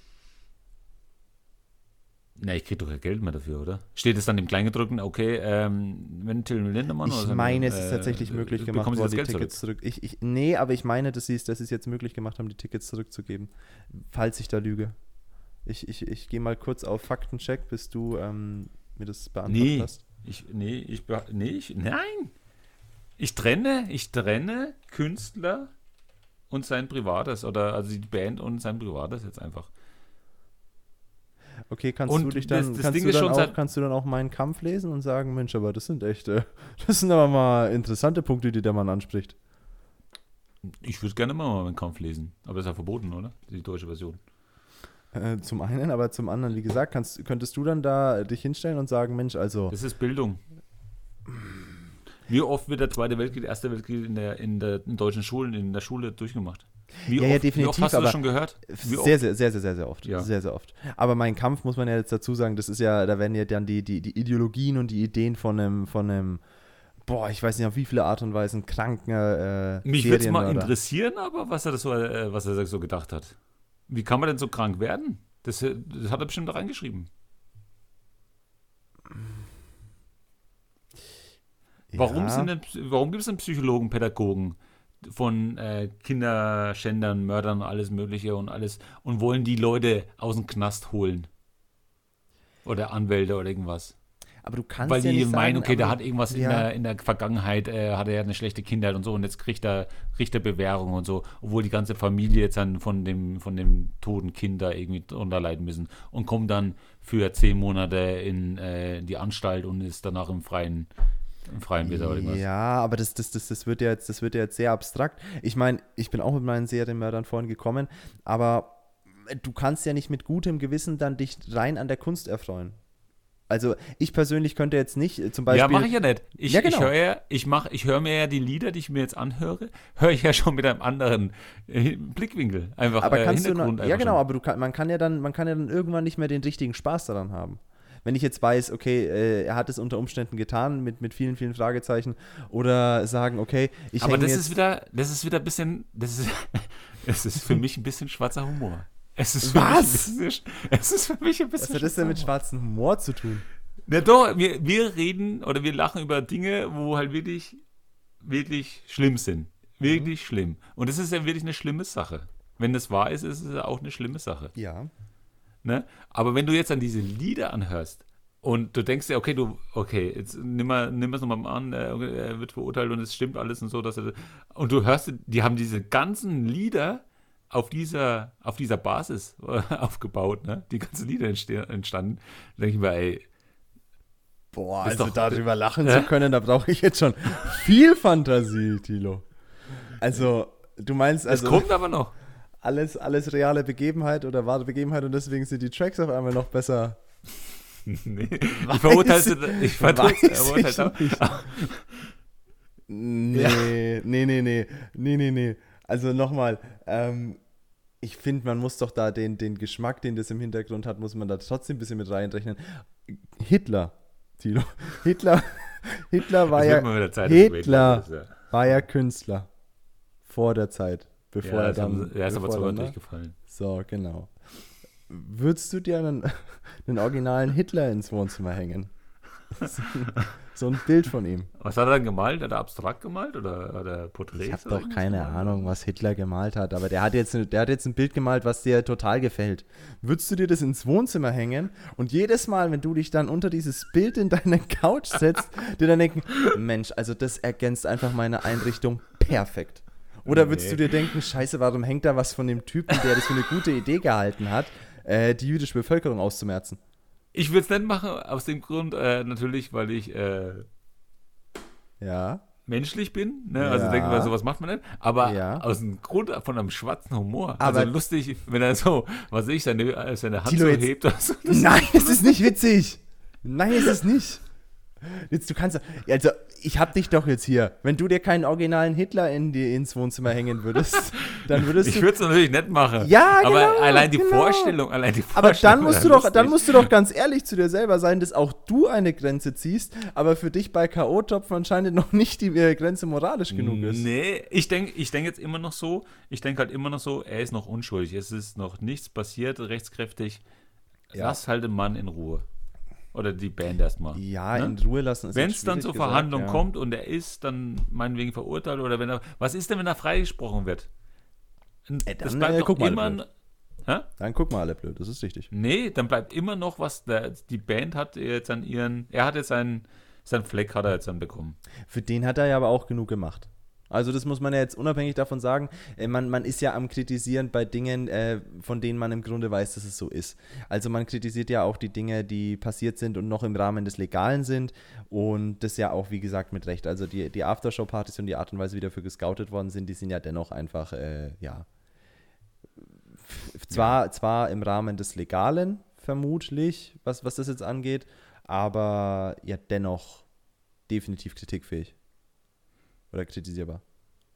Na, ich kriege doch kein Geld mehr dafür, oder? Steht es dann im Kleingedruckten, okay, ähm, wenn Till Lindemann oder Ich meine, es ist äh, tatsächlich möglich gemacht bekommen Sie worden, das die Geld Tickets zurück. Ich, ich, nee, aber ich meine, dass sie es, dass jetzt möglich gemacht haben, die Tickets zurückzugeben. Falls ich da lüge. Ich, ich, ich gehe mal kurz auf Faktencheck, bis du ähm, mir das beantwortet Nee, hast. ich, nee, ich, nee, ich, nein. Ich trenne, ich trenne Künstler und sein Privates oder also die Band und sein Privates jetzt einfach. Okay, kannst Und du dich das- dann, das kannst, Ding du dann auch, seit- kannst du dann auch meinen Kampf lesen und sagen, Mensch, aber das sind echt, äh, das sind aber mal interessante Punkte, die der Mann anspricht. Ich würde gerne mal meinen Kampf lesen, aber das ist ja verboten, oder? Die deutsche Version. Äh, zum einen, aber zum anderen, wie gesagt, kannst, könntest du dann da dich hinstellen und sagen, Mensch, also, Das ist Bildung. Wie oft wird der Zweite Weltkrieg, der Erste Weltkrieg in der, in der in deutschen Schulen, in der Schule durchgemacht? Wie, Ja, oft, ja, wie definitiv, oft hast du aber das schon gehört? Wie sehr, sehr, sehr, sehr, sehr, sehr oft. Ja. Sehr, sehr oft. Aber mein Kampf, muss man ja jetzt dazu sagen, das ist ja, da werden ja dann die, die, die Ideologien und die Ideen von einem, von einem, boah, ich weiß nicht auf wie viele Art und Weisen, kranken äh, Mich würde es mal interessieren, aber was er, das so, äh, was er so gedacht hat. Wie kann man denn so krank werden? Das, äh, das hat er bestimmt da reingeschrieben. Warum, Ja. sind denn, warum gibt es denn Psychologen, Pädagogen von äh, Kinderschändern, Mördern, alles Mögliche und alles und wollen die Leute aus dem Knast holen? Oder Anwälte oder irgendwas? Aber du kannst Weil ja die meinen, sagen, okay, der hat irgendwas in, ja. der, in der Vergangenheit, äh, hat er ja eine schlechte Kindheit und so und jetzt kriegt er Richterbewährung und so, obwohl die ganze Familie jetzt dann von dem, von dem toten Kind da irgendwie drunter leiden müssen und kommt dann für zehn Monate in äh, die Anstalt und ist danach im freien, im freien wieder oder irgendwas. Ja, aber das, das, das, das, wird ja jetzt, das wird ja jetzt sehr abstrakt. Ich meine, ich bin auch mit meinen Serienmördern vorhin gekommen, aber du kannst ja nicht mit gutem Gewissen dann dich rein an der Kunst erfreuen. Also ich persönlich könnte jetzt nicht äh, zum Beispiel. Ja, mache ich ja nicht. Ich, Ja, genau. ich höre ja, ich mach, ich höre mir ja die Lieder, die ich mir jetzt anhöre, höre ich ja schon mit einem anderen äh, Blickwinkel. Einfach aber äh, kannst du noch, ja genau, schon. aber du man kann ja dann, man kann ja dann irgendwann nicht mehr den richtigen Spaß daran haben. Wenn ich jetzt weiß, okay, äh, er hat es unter Umständen getan mit, mit vielen, vielen Fragezeichen oder sagen, okay, ich Aber das ist wieder, das ist wieder ein bisschen, das ist, es ist für mich ein bisschen schwarzer Humor. Es ist für Was? Mich bisschen, es ist für mich ein bisschen was hat das denn mit schwarzem Humor zu tun? Na doch, wir, wir reden oder wir lachen über Dinge, wo halt wirklich, wirklich schlimm sind. Wirklich schlimm. Und das ist ja wirklich eine schlimme Sache. Wenn das wahr ist, ist es auch eine schlimme Sache. Ja. Ne? Aber wenn du jetzt an diese Lieder anhörst und du denkst dir, okay, du, okay, jetzt nimm mal, nimm es nochmal an, äh, er wird verurteilt und es stimmt alles und so, dass er, und du hörst, die haben diese ganzen Lieder auf dieser, auf dieser Basis aufgebaut, ne? Die ganzen Lieder entstanden. Da denke ich mir, ey, Boah, also doch- darüber lachen Ja? zu können, da brauche ich jetzt schon viel Fantasie, Tilo. Also, du meinst es also kommt aber noch. Alles, alles reale Begebenheit oder wahre Begebenheit und deswegen sind die Tracks auf einmal noch besser. Nee, Weiß ich verurteile ich- verurteile auch. nicht. Nee, nee, nee, nee, nee, nee, nee. Also nochmal, ähm, ich finde, man muss doch da den, den Geschmack, den das im Hintergrund hat, muss man da trotzdem ein bisschen mit reinrechnen. Hitler, Tilo, Hitler, Hitler war Es ja, Hitler war ja Künstler vor der Zeit, bevor Ja, er dann. er ist aber er dann, ne? durchgefallen. So, genau. Würdest du dir einen, einen originalen Hitler ins Wohnzimmer hängen? so ein Bild von ihm. Was hat er dann gemalt? Hat er abstrakt gemalt oder hat er Porträts? Ich habe doch keine gemalt? Ahnung, was Hitler gemalt hat, aber der hat, jetzt, der hat jetzt ein Bild gemalt, was dir total gefällt. Würdest du dir das ins Wohnzimmer hängen und jedes Mal, wenn du dich dann unter dieses Bild in deine Couch setzt, dir dann denken, Mensch, also das ergänzt einfach meine Einrichtung perfekt. Oder würdest Nee. du dir denken, scheiße, warum hängt da was von dem Typen, der das für eine gute Idee gehalten hat, äh, die jüdische Bevölkerung auszumerzen? Ich würde es nicht machen, aus dem Grund äh, natürlich, weil ich äh, Ja. menschlich bin. Ne? Also Ja. denke mal, sowas macht man nicht. Aber Ja. aus dem Grund von einem schwarzen Humor. Aber- also lustig, wenn er so, was weiß ich, seine, äh, seine Hand Tilo, so hebt so. Nein, es ist nicht witzig. Nein, es ist nicht. Jetzt, du kannst, also ich hab dich doch jetzt hier. Wenn du dir keinen originalen Hitler in die, ins Wohnzimmer hängen würdest, dann würdest Ich du. würde es natürlich nicht machen. Ja, aber genau, allein die genau. Vorstellung, allein die Aber Vorstellung. dann musst du doch, dann musst du doch ganz ehrlich zu dir selber sein, dass auch du eine Grenze ziehst, aber für dich bei K.O.-Topfen anscheinend noch nicht die äh, Grenze moralisch genug ist. Nee, ich denke ich denk jetzt immer noch so, ich denke halt immer noch so, er ist noch unschuldig, es ist noch nichts passiert, rechtskräftig. Ja. Lass halt den Mann in Ruhe. Oder die Band erstmal. Ja, Ne? in Ruhe lassen Wenn es dann zur gesagt, Verhandlung ja. kommt und er ist dann meinetwegen verurteilt oder wenn er. Was ist denn, wenn er freigesprochen wird? Das dann, bleibt äh, doch guck mal, immer. blöd. Hä? Dann guck mal alle blöd, das ist richtig. Nee, dann bleibt immer noch was. Der, die Band hat jetzt an ihren. Er hat jetzt seinen, seinen Fleck hat er jetzt dann bekommen. Für den hat er ja aber auch genug gemacht. Also das muss man ja jetzt unabhängig davon sagen. Äh, man, man ist ja am Kritisieren bei Dingen, äh, von denen man im Grunde weiß, dass es so ist. Also man kritisiert ja auch die Dinge, die passiert sind und noch im Rahmen des Legalen sind. Und das ja auch, wie gesagt, mit Recht. Also die, die Aftershow-Partys und die Art und Weise, wie dafür gescoutet worden sind, die sind ja dennoch einfach, äh, ja. Zwar, zwar im Rahmen des Legalen, vermutlich, was, was das jetzt angeht, aber ja dennoch definitiv kritikfähig. Oder kritisierbar.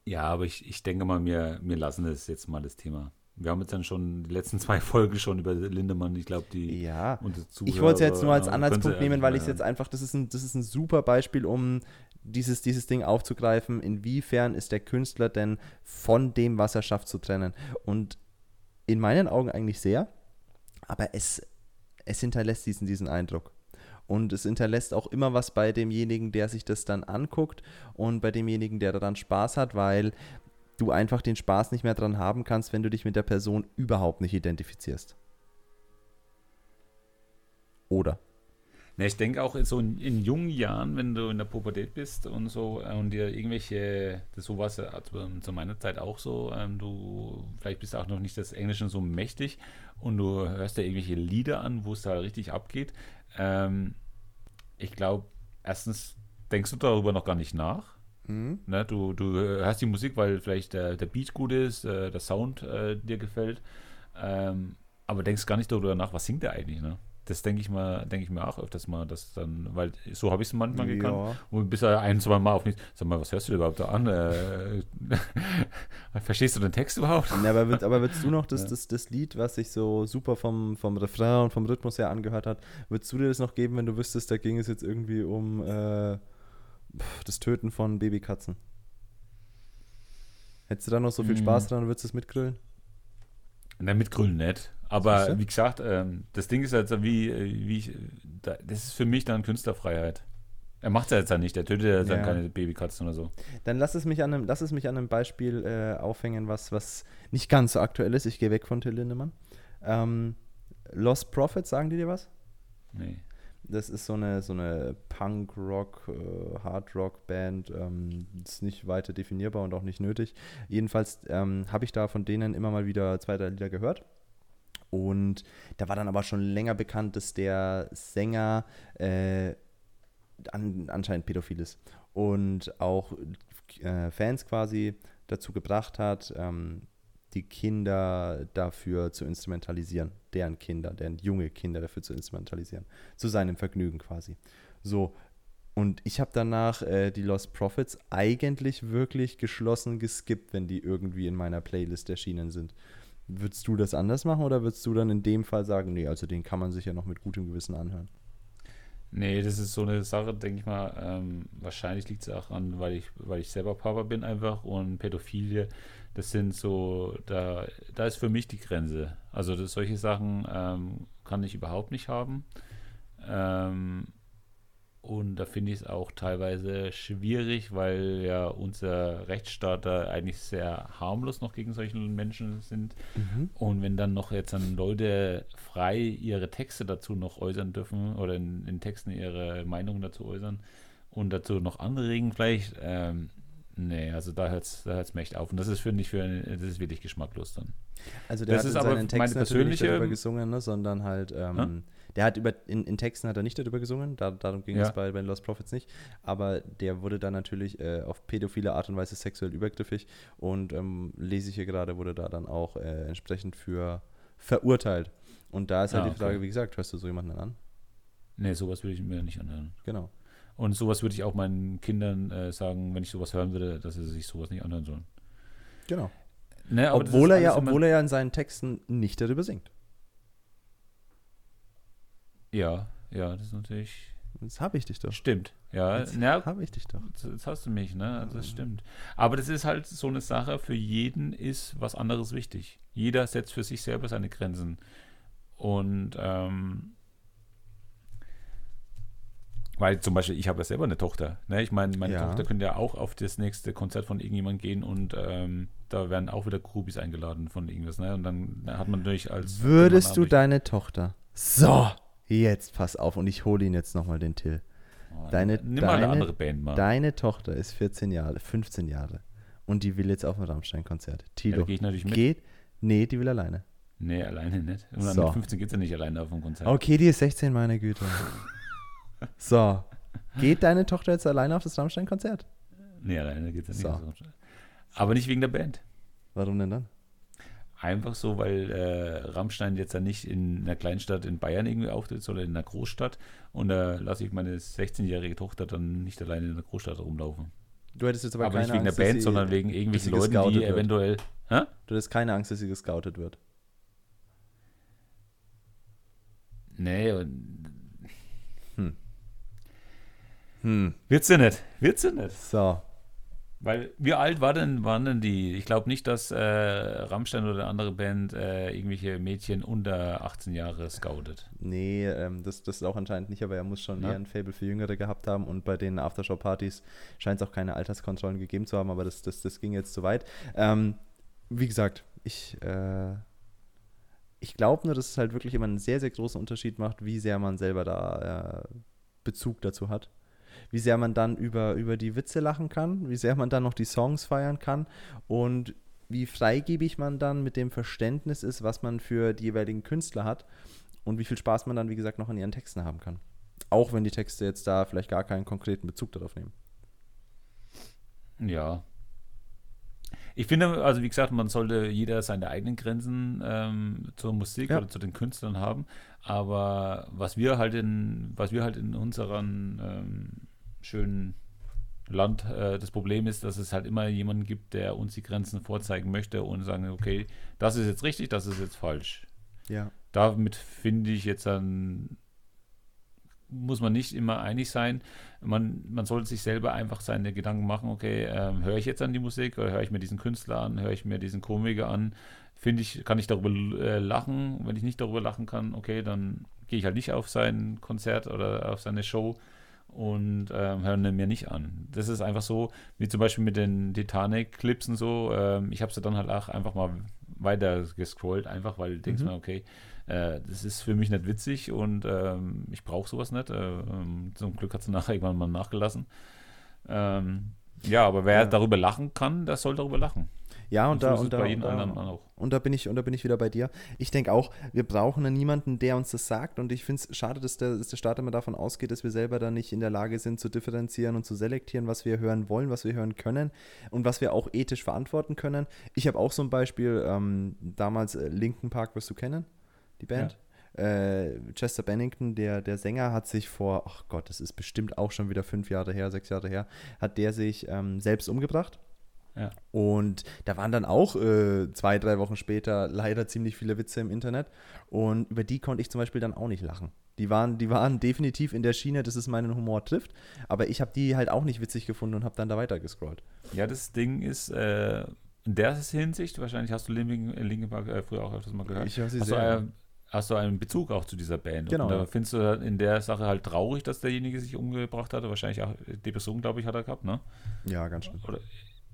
Ja, aber ich, ich denke mal, wir, wir lassen es jetzt mal das Thema. Wir haben jetzt dann schon die letzten zwei Folgen schon über Lindemann. Ich glaube, die Ja. unsere Ich wollte es jetzt nur als Zuhörer Anhaltspunkt nehmen, weil ich es jetzt einfach, das ist, ein, das ist ein super Beispiel, um dieses, dieses Ding aufzugreifen. Inwiefern ist der Künstler denn von dem, was er schafft, zu trennen? Und in meinen Augen eigentlich sehr, aber es, es hinterlässt diesen, diesen Eindruck. Und es hinterlässt auch immer was bei demjenigen, der sich das dann anguckt und bei demjenigen, der daran Spaß hat, weil du einfach den Spaß nicht mehr dran haben kannst, wenn du dich mit der Person überhaupt nicht identifizierst. Oder? Ne, ich denke auch so in, in jungen Jahren, wenn du in der Pubertät bist und so äh, und dir irgendwelche, das so war es ja also, zu meiner Zeit auch so, ähm, du vielleicht bist du auch noch nicht das Englische so mächtig und du hörst dir irgendwelche Lieder an, wo es da richtig abgeht. Ähm, ich glaube, erstens denkst du darüber noch gar nicht nach. Mhm. Ne, du, du hörst die Musik, weil vielleicht der, der Beat gut ist, äh, der Sound äh, dir gefällt. Ähm, aber denkst gar nicht darüber nach, was singt der eigentlich, ne? Das denke ich mal, denke ich mir auch öfters mal, dass dann, weil so habe ich es manchmal Ja. gekannt. Und bis er ein, zwei Mal auf mich, sag mal, was hörst du denn überhaupt da an? Äh, verstehst du den Text überhaupt? Ja, aber, würd, aber würdest du noch das, Ja. das, das Lied, was sich so super vom, vom Refrain und vom Rhythmus her angehört hat, würdest du dir das noch geben, wenn du wüsstest, da ging es jetzt irgendwie um äh, das Töten von Babykatzen? Hättest du da noch so viel Hm. Spaß dran und würdest du es mitgrillen? Nein, mit Grün nicht. Aber wie gesagt, ähm, das Ding ist jetzt wie, äh, wie ich, da, das ist für mich dann Künstlerfreiheit. Er macht es ja jetzt ja nicht, der tötet ja dann Ja. keine Babykatzen oder so. Dann lass es mich an einem, lass es mich an einem Beispiel äh, aufhängen, was, was nicht ganz so aktuell ist. Ich gehe weg von Till Lindemann. Ähm, Lost Prophets, sagen die dir was? Nee. Das ist so eine, so eine Punk-Rock, äh, Hard-Rock-Band. Ähm, ist nicht weiter definierbar und auch nicht nötig. Jedenfalls ähm, habe ich da von denen immer mal wieder zwei, drei Lieder gehört. Und da war dann aber schon länger bekannt, dass der Sänger äh, an, anscheinend pädophil ist. Und auch äh, Fans quasi dazu gebracht hat, ähm, die Kinder dafür zu instrumentalisieren. Deren Kinder, deren junge Kinder dafür zu instrumentalisieren. Zu seinem Vergnügen quasi. So. Und ich habe danach äh, die Lost Prophets eigentlich wirklich geschlossen geskippt, wenn die irgendwie in meiner Playlist erschienen sind. Würdest du das anders machen oder würdest du dann in dem Fall sagen, nee, also den kann man sich ja noch mit gutem Gewissen anhören? Nee, das ist so eine Sache, denke ich mal. Ähm, wahrscheinlich liegt es auch an, weil ich, weil ich selber Papa bin einfach und Pädophilie, das sind so, da, da ist für mich die Grenze. Also das, solche Sachen ähm, kann ich überhaupt nicht haben. Ähm, und da finde ich es auch teilweise schwierig, weil ja unser Rechtsstaat da eigentlich sehr harmlos noch gegen solche Menschen sind. Und wenn dann noch jetzt dann Leute frei ihre Texte dazu noch äußern dürfen oder in, in Texten ihre Meinung dazu äußern und dazu noch anregen, vielleicht, ähm, nee, also da hört es da hört's mir echt auf. Und das ist, finde ich, für das ist wirklich geschmacklos dann. Also der Das hat ist in aber seinen meine Texten natürlich nicht persönliche- darüber gesungen, ne, sondern halt, ähm, der hat über, in, in Texten hat er nicht darüber gesungen, da, darum ging Ja. es bei, bei Lost Prophets nicht, aber der wurde dann natürlich äh, auf pädophile Art und Weise sexuell übergriffig und ähm, lese ich hier gerade, wurde da dann auch äh, entsprechend für verurteilt. Und da ist halt Ah, die Frage, okay. wie gesagt, hörst du so jemanden an? Nee, sowas würde ich mir nicht anhören. Genau. Und sowas würde ich auch meinen Kindern äh, sagen, wenn ich sowas hören würde, dass sie sich sowas nicht anhören sollen. Genau. Ne, Obwohl er ja, obwohl er ja in seinen Texten nicht darüber singt. Ja, ja, das ist natürlich. Das habe ich dich doch. Stimmt. Ja, Jetzt na, habe ich dich doch. Jetzt, jetzt hast du mich, ne? Also Das stimmt. Aber das ist halt so eine Sache, für jeden ist was anderes wichtig. Jeder setzt für sich selber seine Grenzen. Und ähm, weil zum Beispiel, ich habe ja selber eine Tochter. Ne? Ich meine, meine Ja. Tochter könnte ja auch auf das nächste Konzert von irgendjemandem gehen und ähm, da werden auch wieder Groupies eingeladen von irgendwas. Ne? Und dann hat man natürlich als Würdest du deine Tochter. So, jetzt pass auf und ich hole ihn jetzt nochmal den Till. Oh, deine- Nimm mal eine deine- andere Band mal. Deine Tochter ist 14 Jahre, 15 Jahre und die will jetzt auf ein Rammstein-Konzert. ja, Tilo, gehe ich natürlich mit. geht? Nee, die will alleine. Nee, alleine nicht. Und So. mit 15 geht sie nicht alleine auf ein Konzert. Okay, die ist 16, meine Güte. So, geht deine Tochter jetzt alleine auf das Rammstein-Konzert? Nee, alleine geht es nicht. So. So. Aber nicht wegen der Band. Warum denn dann? Einfach so, weil äh, Rammstein jetzt ja nicht in einer Kleinstadt in Bayern irgendwie auftritt, sondern in einer Großstadt. Und da lasse ich meine 16-jährige Tochter dann nicht alleine in der Großstadt rumlaufen. Du hättest jetzt aber, Aber, keine nicht wegen Angst, der Band, sie- sondern wegen irgendwelchen sie Leuten, die wird. eventuell. Hä? Du hättest keine Angst, dass sie gescoutet wird. Nee, und Hm. wird sie nicht. Wird sie nicht. So, Weil, wie alt war denn, waren denn die? Ich glaube nicht, dass äh, Rammstein oder eine andere Band äh, irgendwelche Mädchen unter 18 Jahre scoutet. Nee, ähm, das, das ist auch anscheinend nicht, aber er muss schon Ja. eher ein Fable für Jüngere gehabt haben und bei den Aftershow-Partys scheint es auch keine Alterskontrollen gegeben zu haben, aber das, das, das ging jetzt zu weit. Ähm, wie gesagt, ich, äh, ich glaube nur, dass es halt wirklich immer einen sehr, sehr großen Unterschied macht, wie sehr man selber da äh, Bezug dazu hat. Wie sehr man dann über, über die Witze lachen kann, wie sehr man dann noch die Songs feiern kann und wie freigebig man dann mit dem Verständnis ist, was man für die jeweiligen Künstler hat und wie viel Spaß man dann, wie gesagt, noch in ihren Texten haben kann. Auch wenn die Texte jetzt da vielleicht gar keinen konkreten Bezug darauf nehmen. Ja. Ich finde, also wie gesagt, man sollte jeder seine eigenen Grenzen ähm, zur Musik Ja. oder zu den Künstlern haben. Aber was wir halt in, was wir halt in unserem ähm, schönen Land äh, das Problem ist, dass es halt immer jemanden gibt, der uns die Grenzen vorzeigen möchte und sagen, okay, das ist jetzt richtig, das ist jetzt falsch. Ja. Damit finde ich jetzt dann muss man nicht immer einig sein. Man, man sollte sich selber einfach seine Gedanken machen, okay, ähm, höre ich jetzt an die Musik oder höre ich mir diesen Künstler an, höre ich mir diesen Komiker an, finde ich, kann ich darüber äh, lachen. Wenn ich nicht darüber lachen kann, okay, dann gehe ich halt nicht auf sein Konzert oder auf seine Show und ähm, höre ihn mir nicht an. Das ist einfach so, wie zum Beispiel mit den Titanic-Clips und so. Ähm, ich habe sie dann halt auch einfach mal weiter gescrollt, einfach weil du denkst Mhm. mir, okay, äh, das ist für mich nicht witzig und ähm, ich brauche sowas nicht. Äh, ähm, zum Glück hat sie nachher irgendwann mal nachgelassen. Ähm, ja, aber wer Ja. darüber lachen kann, der soll darüber lachen. Ja, und, so da, und, da, und, da, und da bin ich und da bin ich wieder bei dir. Ich denke auch, wir brauchen dann niemanden, der uns das sagt. Und ich finde es schade, dass der, dass der Staat immer davon ausgeht, dass wir selber dann nicht in der Lage sind zu differenzieren und zu selektieren, was wir hören wollen, was wir hören können und was wir auch ethisch verantworten können. Ich habe auch so ein Beispiel, ähm, damals äh, Linkin Park, wirst du kennen, die Band? Äh, Chester Bennington, der, der Sänger, hat sich vor, ach Gott, das ist bestimmt auch schon wieder fünf Jahre her, sechs Jahre her, hat der sich ähm, selbst umgebracht. Ja. Und da waren dann auch äh, zwei, drei Wochen später leider ziemlich viele Witze im Internet. Und über die konnte ich zum Beispiel dann auch nicht lachen. Die waren, die waren definitiv in der Schiene, dass es meinen Humor trifft. Aber ich habe die halt auch nicht witzig gefunden und habe dann da weiter gescrollt. Ja, das Ding ist, äh, in der Hinsicht, wahrscheinlich hast du Linkin, Linkin Park äh, früher auch öfters mal gehört. Ich höre sie hast, du, sehr. äh, hast du einen Bezug auch zu dieser Band? Genau, Und da findest du in der Sache halt traurig, dass derjenige sich umgebracht hatte. Wahrscheinlich auch Depression, glaube ich, hat er gehabt, ne? Ja, ganz schön. Oder,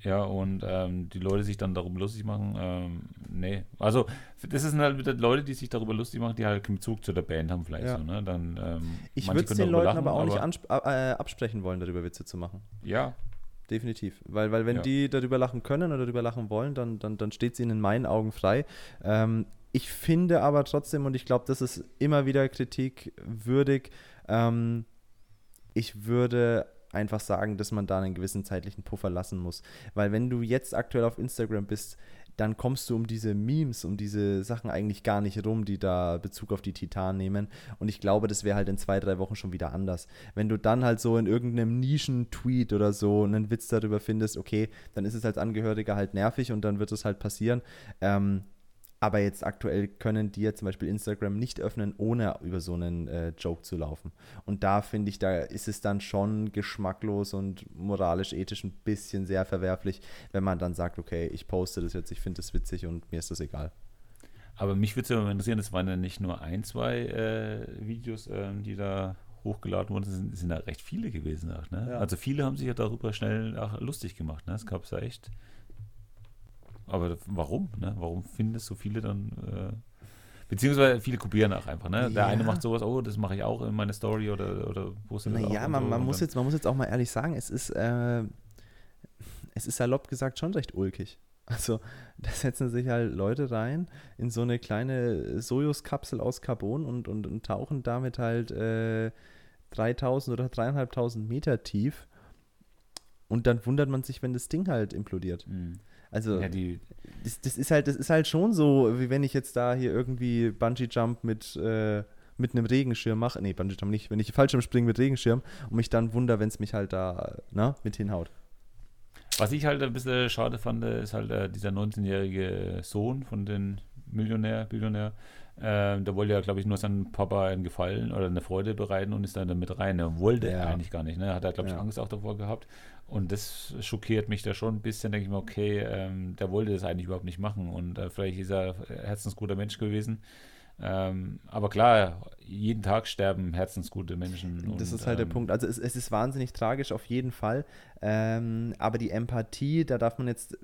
ja, und ähm, die Leute sich dann darüber lustig machen, ähm, nee. Also, das sind halt wieder Leute, die sich darüber lustig machen, die halt keinen Bezug zu der Band haben, vielleicht Ja. so, ne? Dann, ähm, Ich würde es den Leuten lachen, aber auch nicht ansp- äh, absprechen wollen, darüber Witze zu machen. Ja, Definitiv. Weil, weil wenn Ja. die darüber lachen können oder darüber lachen wollen, dann, dann, dann steht es ihnen in meinen Augen frei. Ähm, ich finde aber trotzdem, und ich glaube, das ist immer wieder kritikwürdig, ähm, ich würde einfach sagen, dass man da einen gewissen zeitlichen Puffer lassen muss. Weil wenn du jetzt aktuell auf Instagram bist, dann kommst du um diese Memes, um diese Sachen eigentlich gar nicht rum, die da Bezug auf die Titan nehmen. Und ich glaube, das wäre halt in zwei, drei Wochen schon wieder anders. Wenn du dann halt so in irgendeinem Nischen-Tweet oder so einen Witz darüber findest, okay, dann ist es als Angehöriger halt nervig und dann wird es halt passieren. Ähm, aber jetzt aktuell können die ja zum Beispiel Instagram nicht öffnen, ohne über so einen äh, Joke zu laufen. Und da finde ich, da ist es dann schon geschmacklos und moralisch, ethisch ein bisschen sehr verwerflich, wenn man dann sagt, okay, ich poste das jetzt, ich finde das witzig und mir ist das egal. Aber mich würde es ja mal interessieren, es waren ja nicht nur ein, zwei äh, Videos, ähm, die da hochgeladen wurden, es sind, sind ja recht viele gewesen. Auch, ne? Ja. Also viele haben sich ja darüber schnell auch lustig gemacht. Ne? Es gab es ja echt. Aber warum? Ne? Warum finden es so viele dann? Äh, beziehungsweise viele kopieren auch einfach. Ne? Der Ja. eine macht sowas, oh, das mache ich auch in meine Story oder, oder postet das auch Naja, und man, so. man, muss jetzt, man muss jetzt auch mal ehrlich sagen, es ist, äh, es ist salopp gesagt schon recht ulkig. Also, da setzen sich halt Leute rein in so eine kleine Sojus-Kapsel aus Carbon und, und, und tauchen damit halt äh, 3000 oder 3500 Meter tief. Und dann wundert man sich, wenn das Ding halt implodiert. Mhm. Also, Ja, die, das, das, ist halt, das ist halt schon so, wie wenn ich jetzt da hier irgendwie Bungee-Jump mit, äh, mit einem Regenschirm mache. Nee, Bungee-Jump nicht. Wenn ich Fallschirm springe mit Regenschirm und mich dann wunder, wenn es mich halt da na, mit hinhaut. Was ich halt ein bisschen schade fand, ist halt äh, dieser 19-jährige Sohn von den Millionär, Billionär. Ähm, der wollte ja, glaube ich, nur seinem Papa einen Gefallen oder eine Freude bereiten und ist dann damit rein. Er wollte Ja. er eigentlich gar nicht. Ne? Hat er, glaube ich, Ja. Angst auch davor gehabt. Und das schockiert mich da schon ein bisschen. Denke ich mir, okay, ähm, der wollte das eigentlich überhaupt nicht machen. Und äh, vielleicht ist er ein herzensguter Mensch gewesen. Ähm, aber klar, jeden Tag sterben herzensgute Menschen. das und, ist halt der ähm, Punkt. Also es, es ist wahnsinnig tragisch auf jeden Fall. Ähm, aber die Empathie, da darf man jetzt,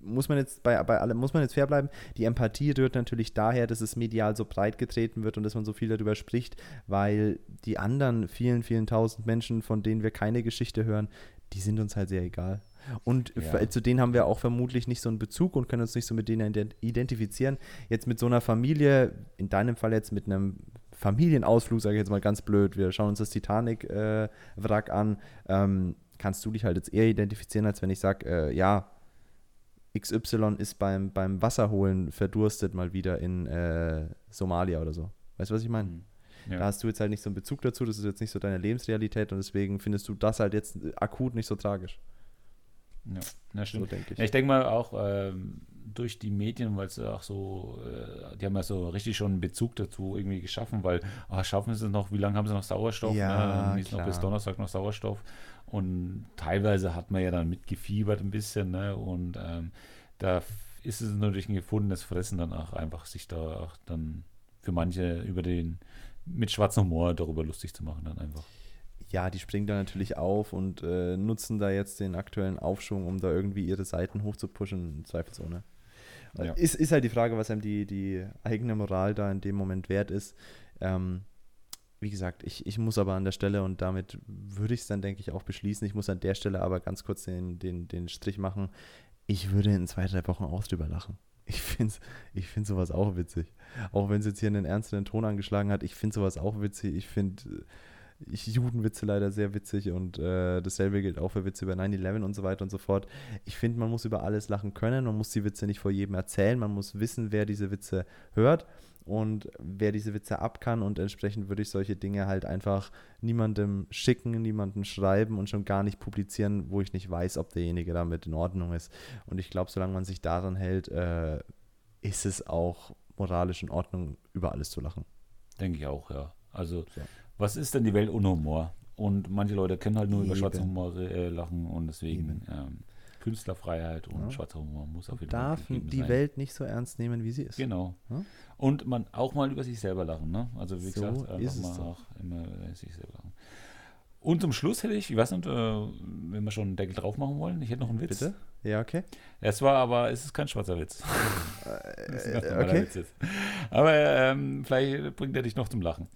muss man jetzt bei, bei allem, muss man jetzt fair bleiben, die Empathie rührt natürlich daher, dass es medial so breit getreten wird und dass man so viel darüber spricht, weil die anderen vielen, vielen tausend Menschen, von denen wir keine Geschichte hören, die sind uns halt sehr egal. Und Ja. zu denen haben wir auch vermutlich nicht so einen Bezug und können uns nicht so mit denen ident- identifizieren. Jetzt mit so einer Familie, in deinem Fall jetzt mit einem Familienausflug, sage ich jetzt mal ganz blöd, wir schauen uns das Titanic-Wrack an, ähm, kannst du dich halt jetzt eher identifizieren, als wenn ich sage, äh, ja, XY ist beim, beim Wasserholen verdurstet mal wieder in äh, Somalia oder so. Weißt du, was ich meine? Mhm. Ja. Da hast du jetzt halt nicht so einen Bezug dazu, das ist jetzt nicht so deine Lebensrealität und deswegen findest du das halt jetzt akut nicht so tragisch. Ja, na, So stimmt. denke ich. Ja, ich denke mal auch ähm, durch die Medien, weil es auch so, äh, die haben ja so richtig schon einen Bezug dazu irgendwie geschaffen, weil, ah, schaffen sie es noch, wie lange haben sie noch Sauerstoff? Ja, ne? Ist noch bis Donnerstag noch Sauerstoff. Und teilweise hat man ja dann mitgefiebert ein bisschen, ne? Und ähm, da ist es natürlich ein gefundenes Fressen dann auch einfach, sich da auch dann für manche über den mit schwarzem Humor darüber lustig zu machen, dann einfach. Ja, die springen da natürlich auf und äh, nutzen da jetzt den aktuellen Aufschwung, um da irgendwie ihre Seiten hochzupushen, zweifelsohne. Ja. Ist, ist halt die Frage, was einem die, die eigene Moral da in dem Moment wert ist. Ähm, wie gesagt, ich, ich muss aber an der Stelle und damit würde ich es dann, denke ich, auch beschließen. Ich muss an der Stelle aber ganz kurz den, den, den Strich machen. Ich würde in zwei, drei Wochen auch drüber lachen. Ich finde ich find sowas auch witzig. Auch wenn es jetzt hier einen ernsteren Ton angeschlagen hat, ich finde sowas auch witzig. Ich finde ich Judenwitze leider sehr witzig und äh, dasselbe gilt auch für Witze über 9-11 und so weiter und so fort. Ich finde, man muss über alles lachen können, man muss die Witze nicht vor jedem erzählen, man muss wissen, wer diese Witze hört und wer diese Witze ab kann und entsprechend würde ich solche Dinge halt einfach niemandem schicken, niemandem schreiben und schon gar nicht publizieren, wo ich nicht weiß, ob derjenige damit in Ordnung ist. Und ich glaube, solange man sich daran hält, äh, ist es auch moralisch in Ordnung, über alles zu lachen. Denke ich auch, ja. Also, So. Was ist denn die Welt ohne Humor? Und manche Leute können halt nur über Eben. schwarzen Humor äh, lachen und deswegen ähm, Künstlerfreiheit und Ja. schwarzer Humor muss auf jeden Darf Fall gegeben die sein. Welt nicht so ernst nehmen, wie sie ist. Genau. Ja? Und man auch mal über sich selber lachen, ne? Also wie So gesagt, einfach mal doch. auch immer über sich selber lachen. Und zum Schluss hätte ich, ich weiß nicht, äh, wenn wir schon einen Deckel drauf machen wollen, ich hätte noch einen Witz. Bitte? Ja, okay. Es war aber, es ist kein schwarzer Witz. Äh, okay. Witz. Aber ähm, vielleicht bringt er dich noch zum Lachen.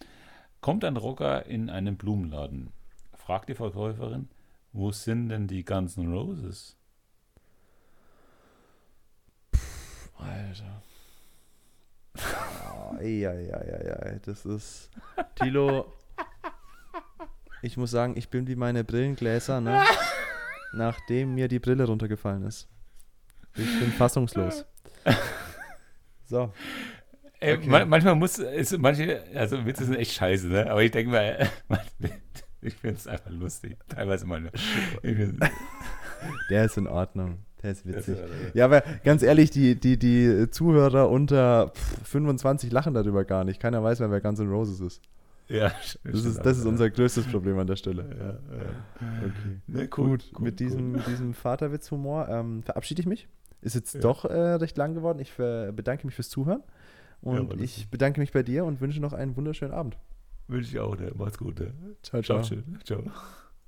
Kommt ein Rocker in einen Blumenladen, fragt die Verkäuferin, wo sind denn die ganzen Roses? Alter. Oh, ja, ja, ja, ja. Das ist. Tilo. Ich muss sagen, ich bin wie meine Brillengläser, ne? Nachdem mir die Brille runtergefallen ist. Ich bin fassungslos. So. Äh, Okay. ma- manchmal muss es, manche, also Witze sind echt scheiße, ne? Aber ich denke mal, ich finde es einfach lustig. Teilweise mal. Der ist in Ordnung. Der ist witzig. ist- Ja, aber ganz ehrlich, die, die, die Zuhörer unter pff, 25 lachen darüber gar nicht. Keiner weiß mehr, wer Guns N' Roses ist. Ja, Das ist, das ist unser größtes Problem an der Stelle. Okay. Ne, Gut, mit, diesem, mit diesem Vaterwitz-Humor ähm, verabschiede ich mich. Ist jetzt Ja. doch äh, recht lang geworden. Ich ver- bedanke mich fürs Zuhören. Und war ich bedanke mich bei dir und wünsche noch einen wunderschönen Abend. Wünsche ich auch, ne? Macht's gut, ne? Ciao, ciao. Ciao. Ciao.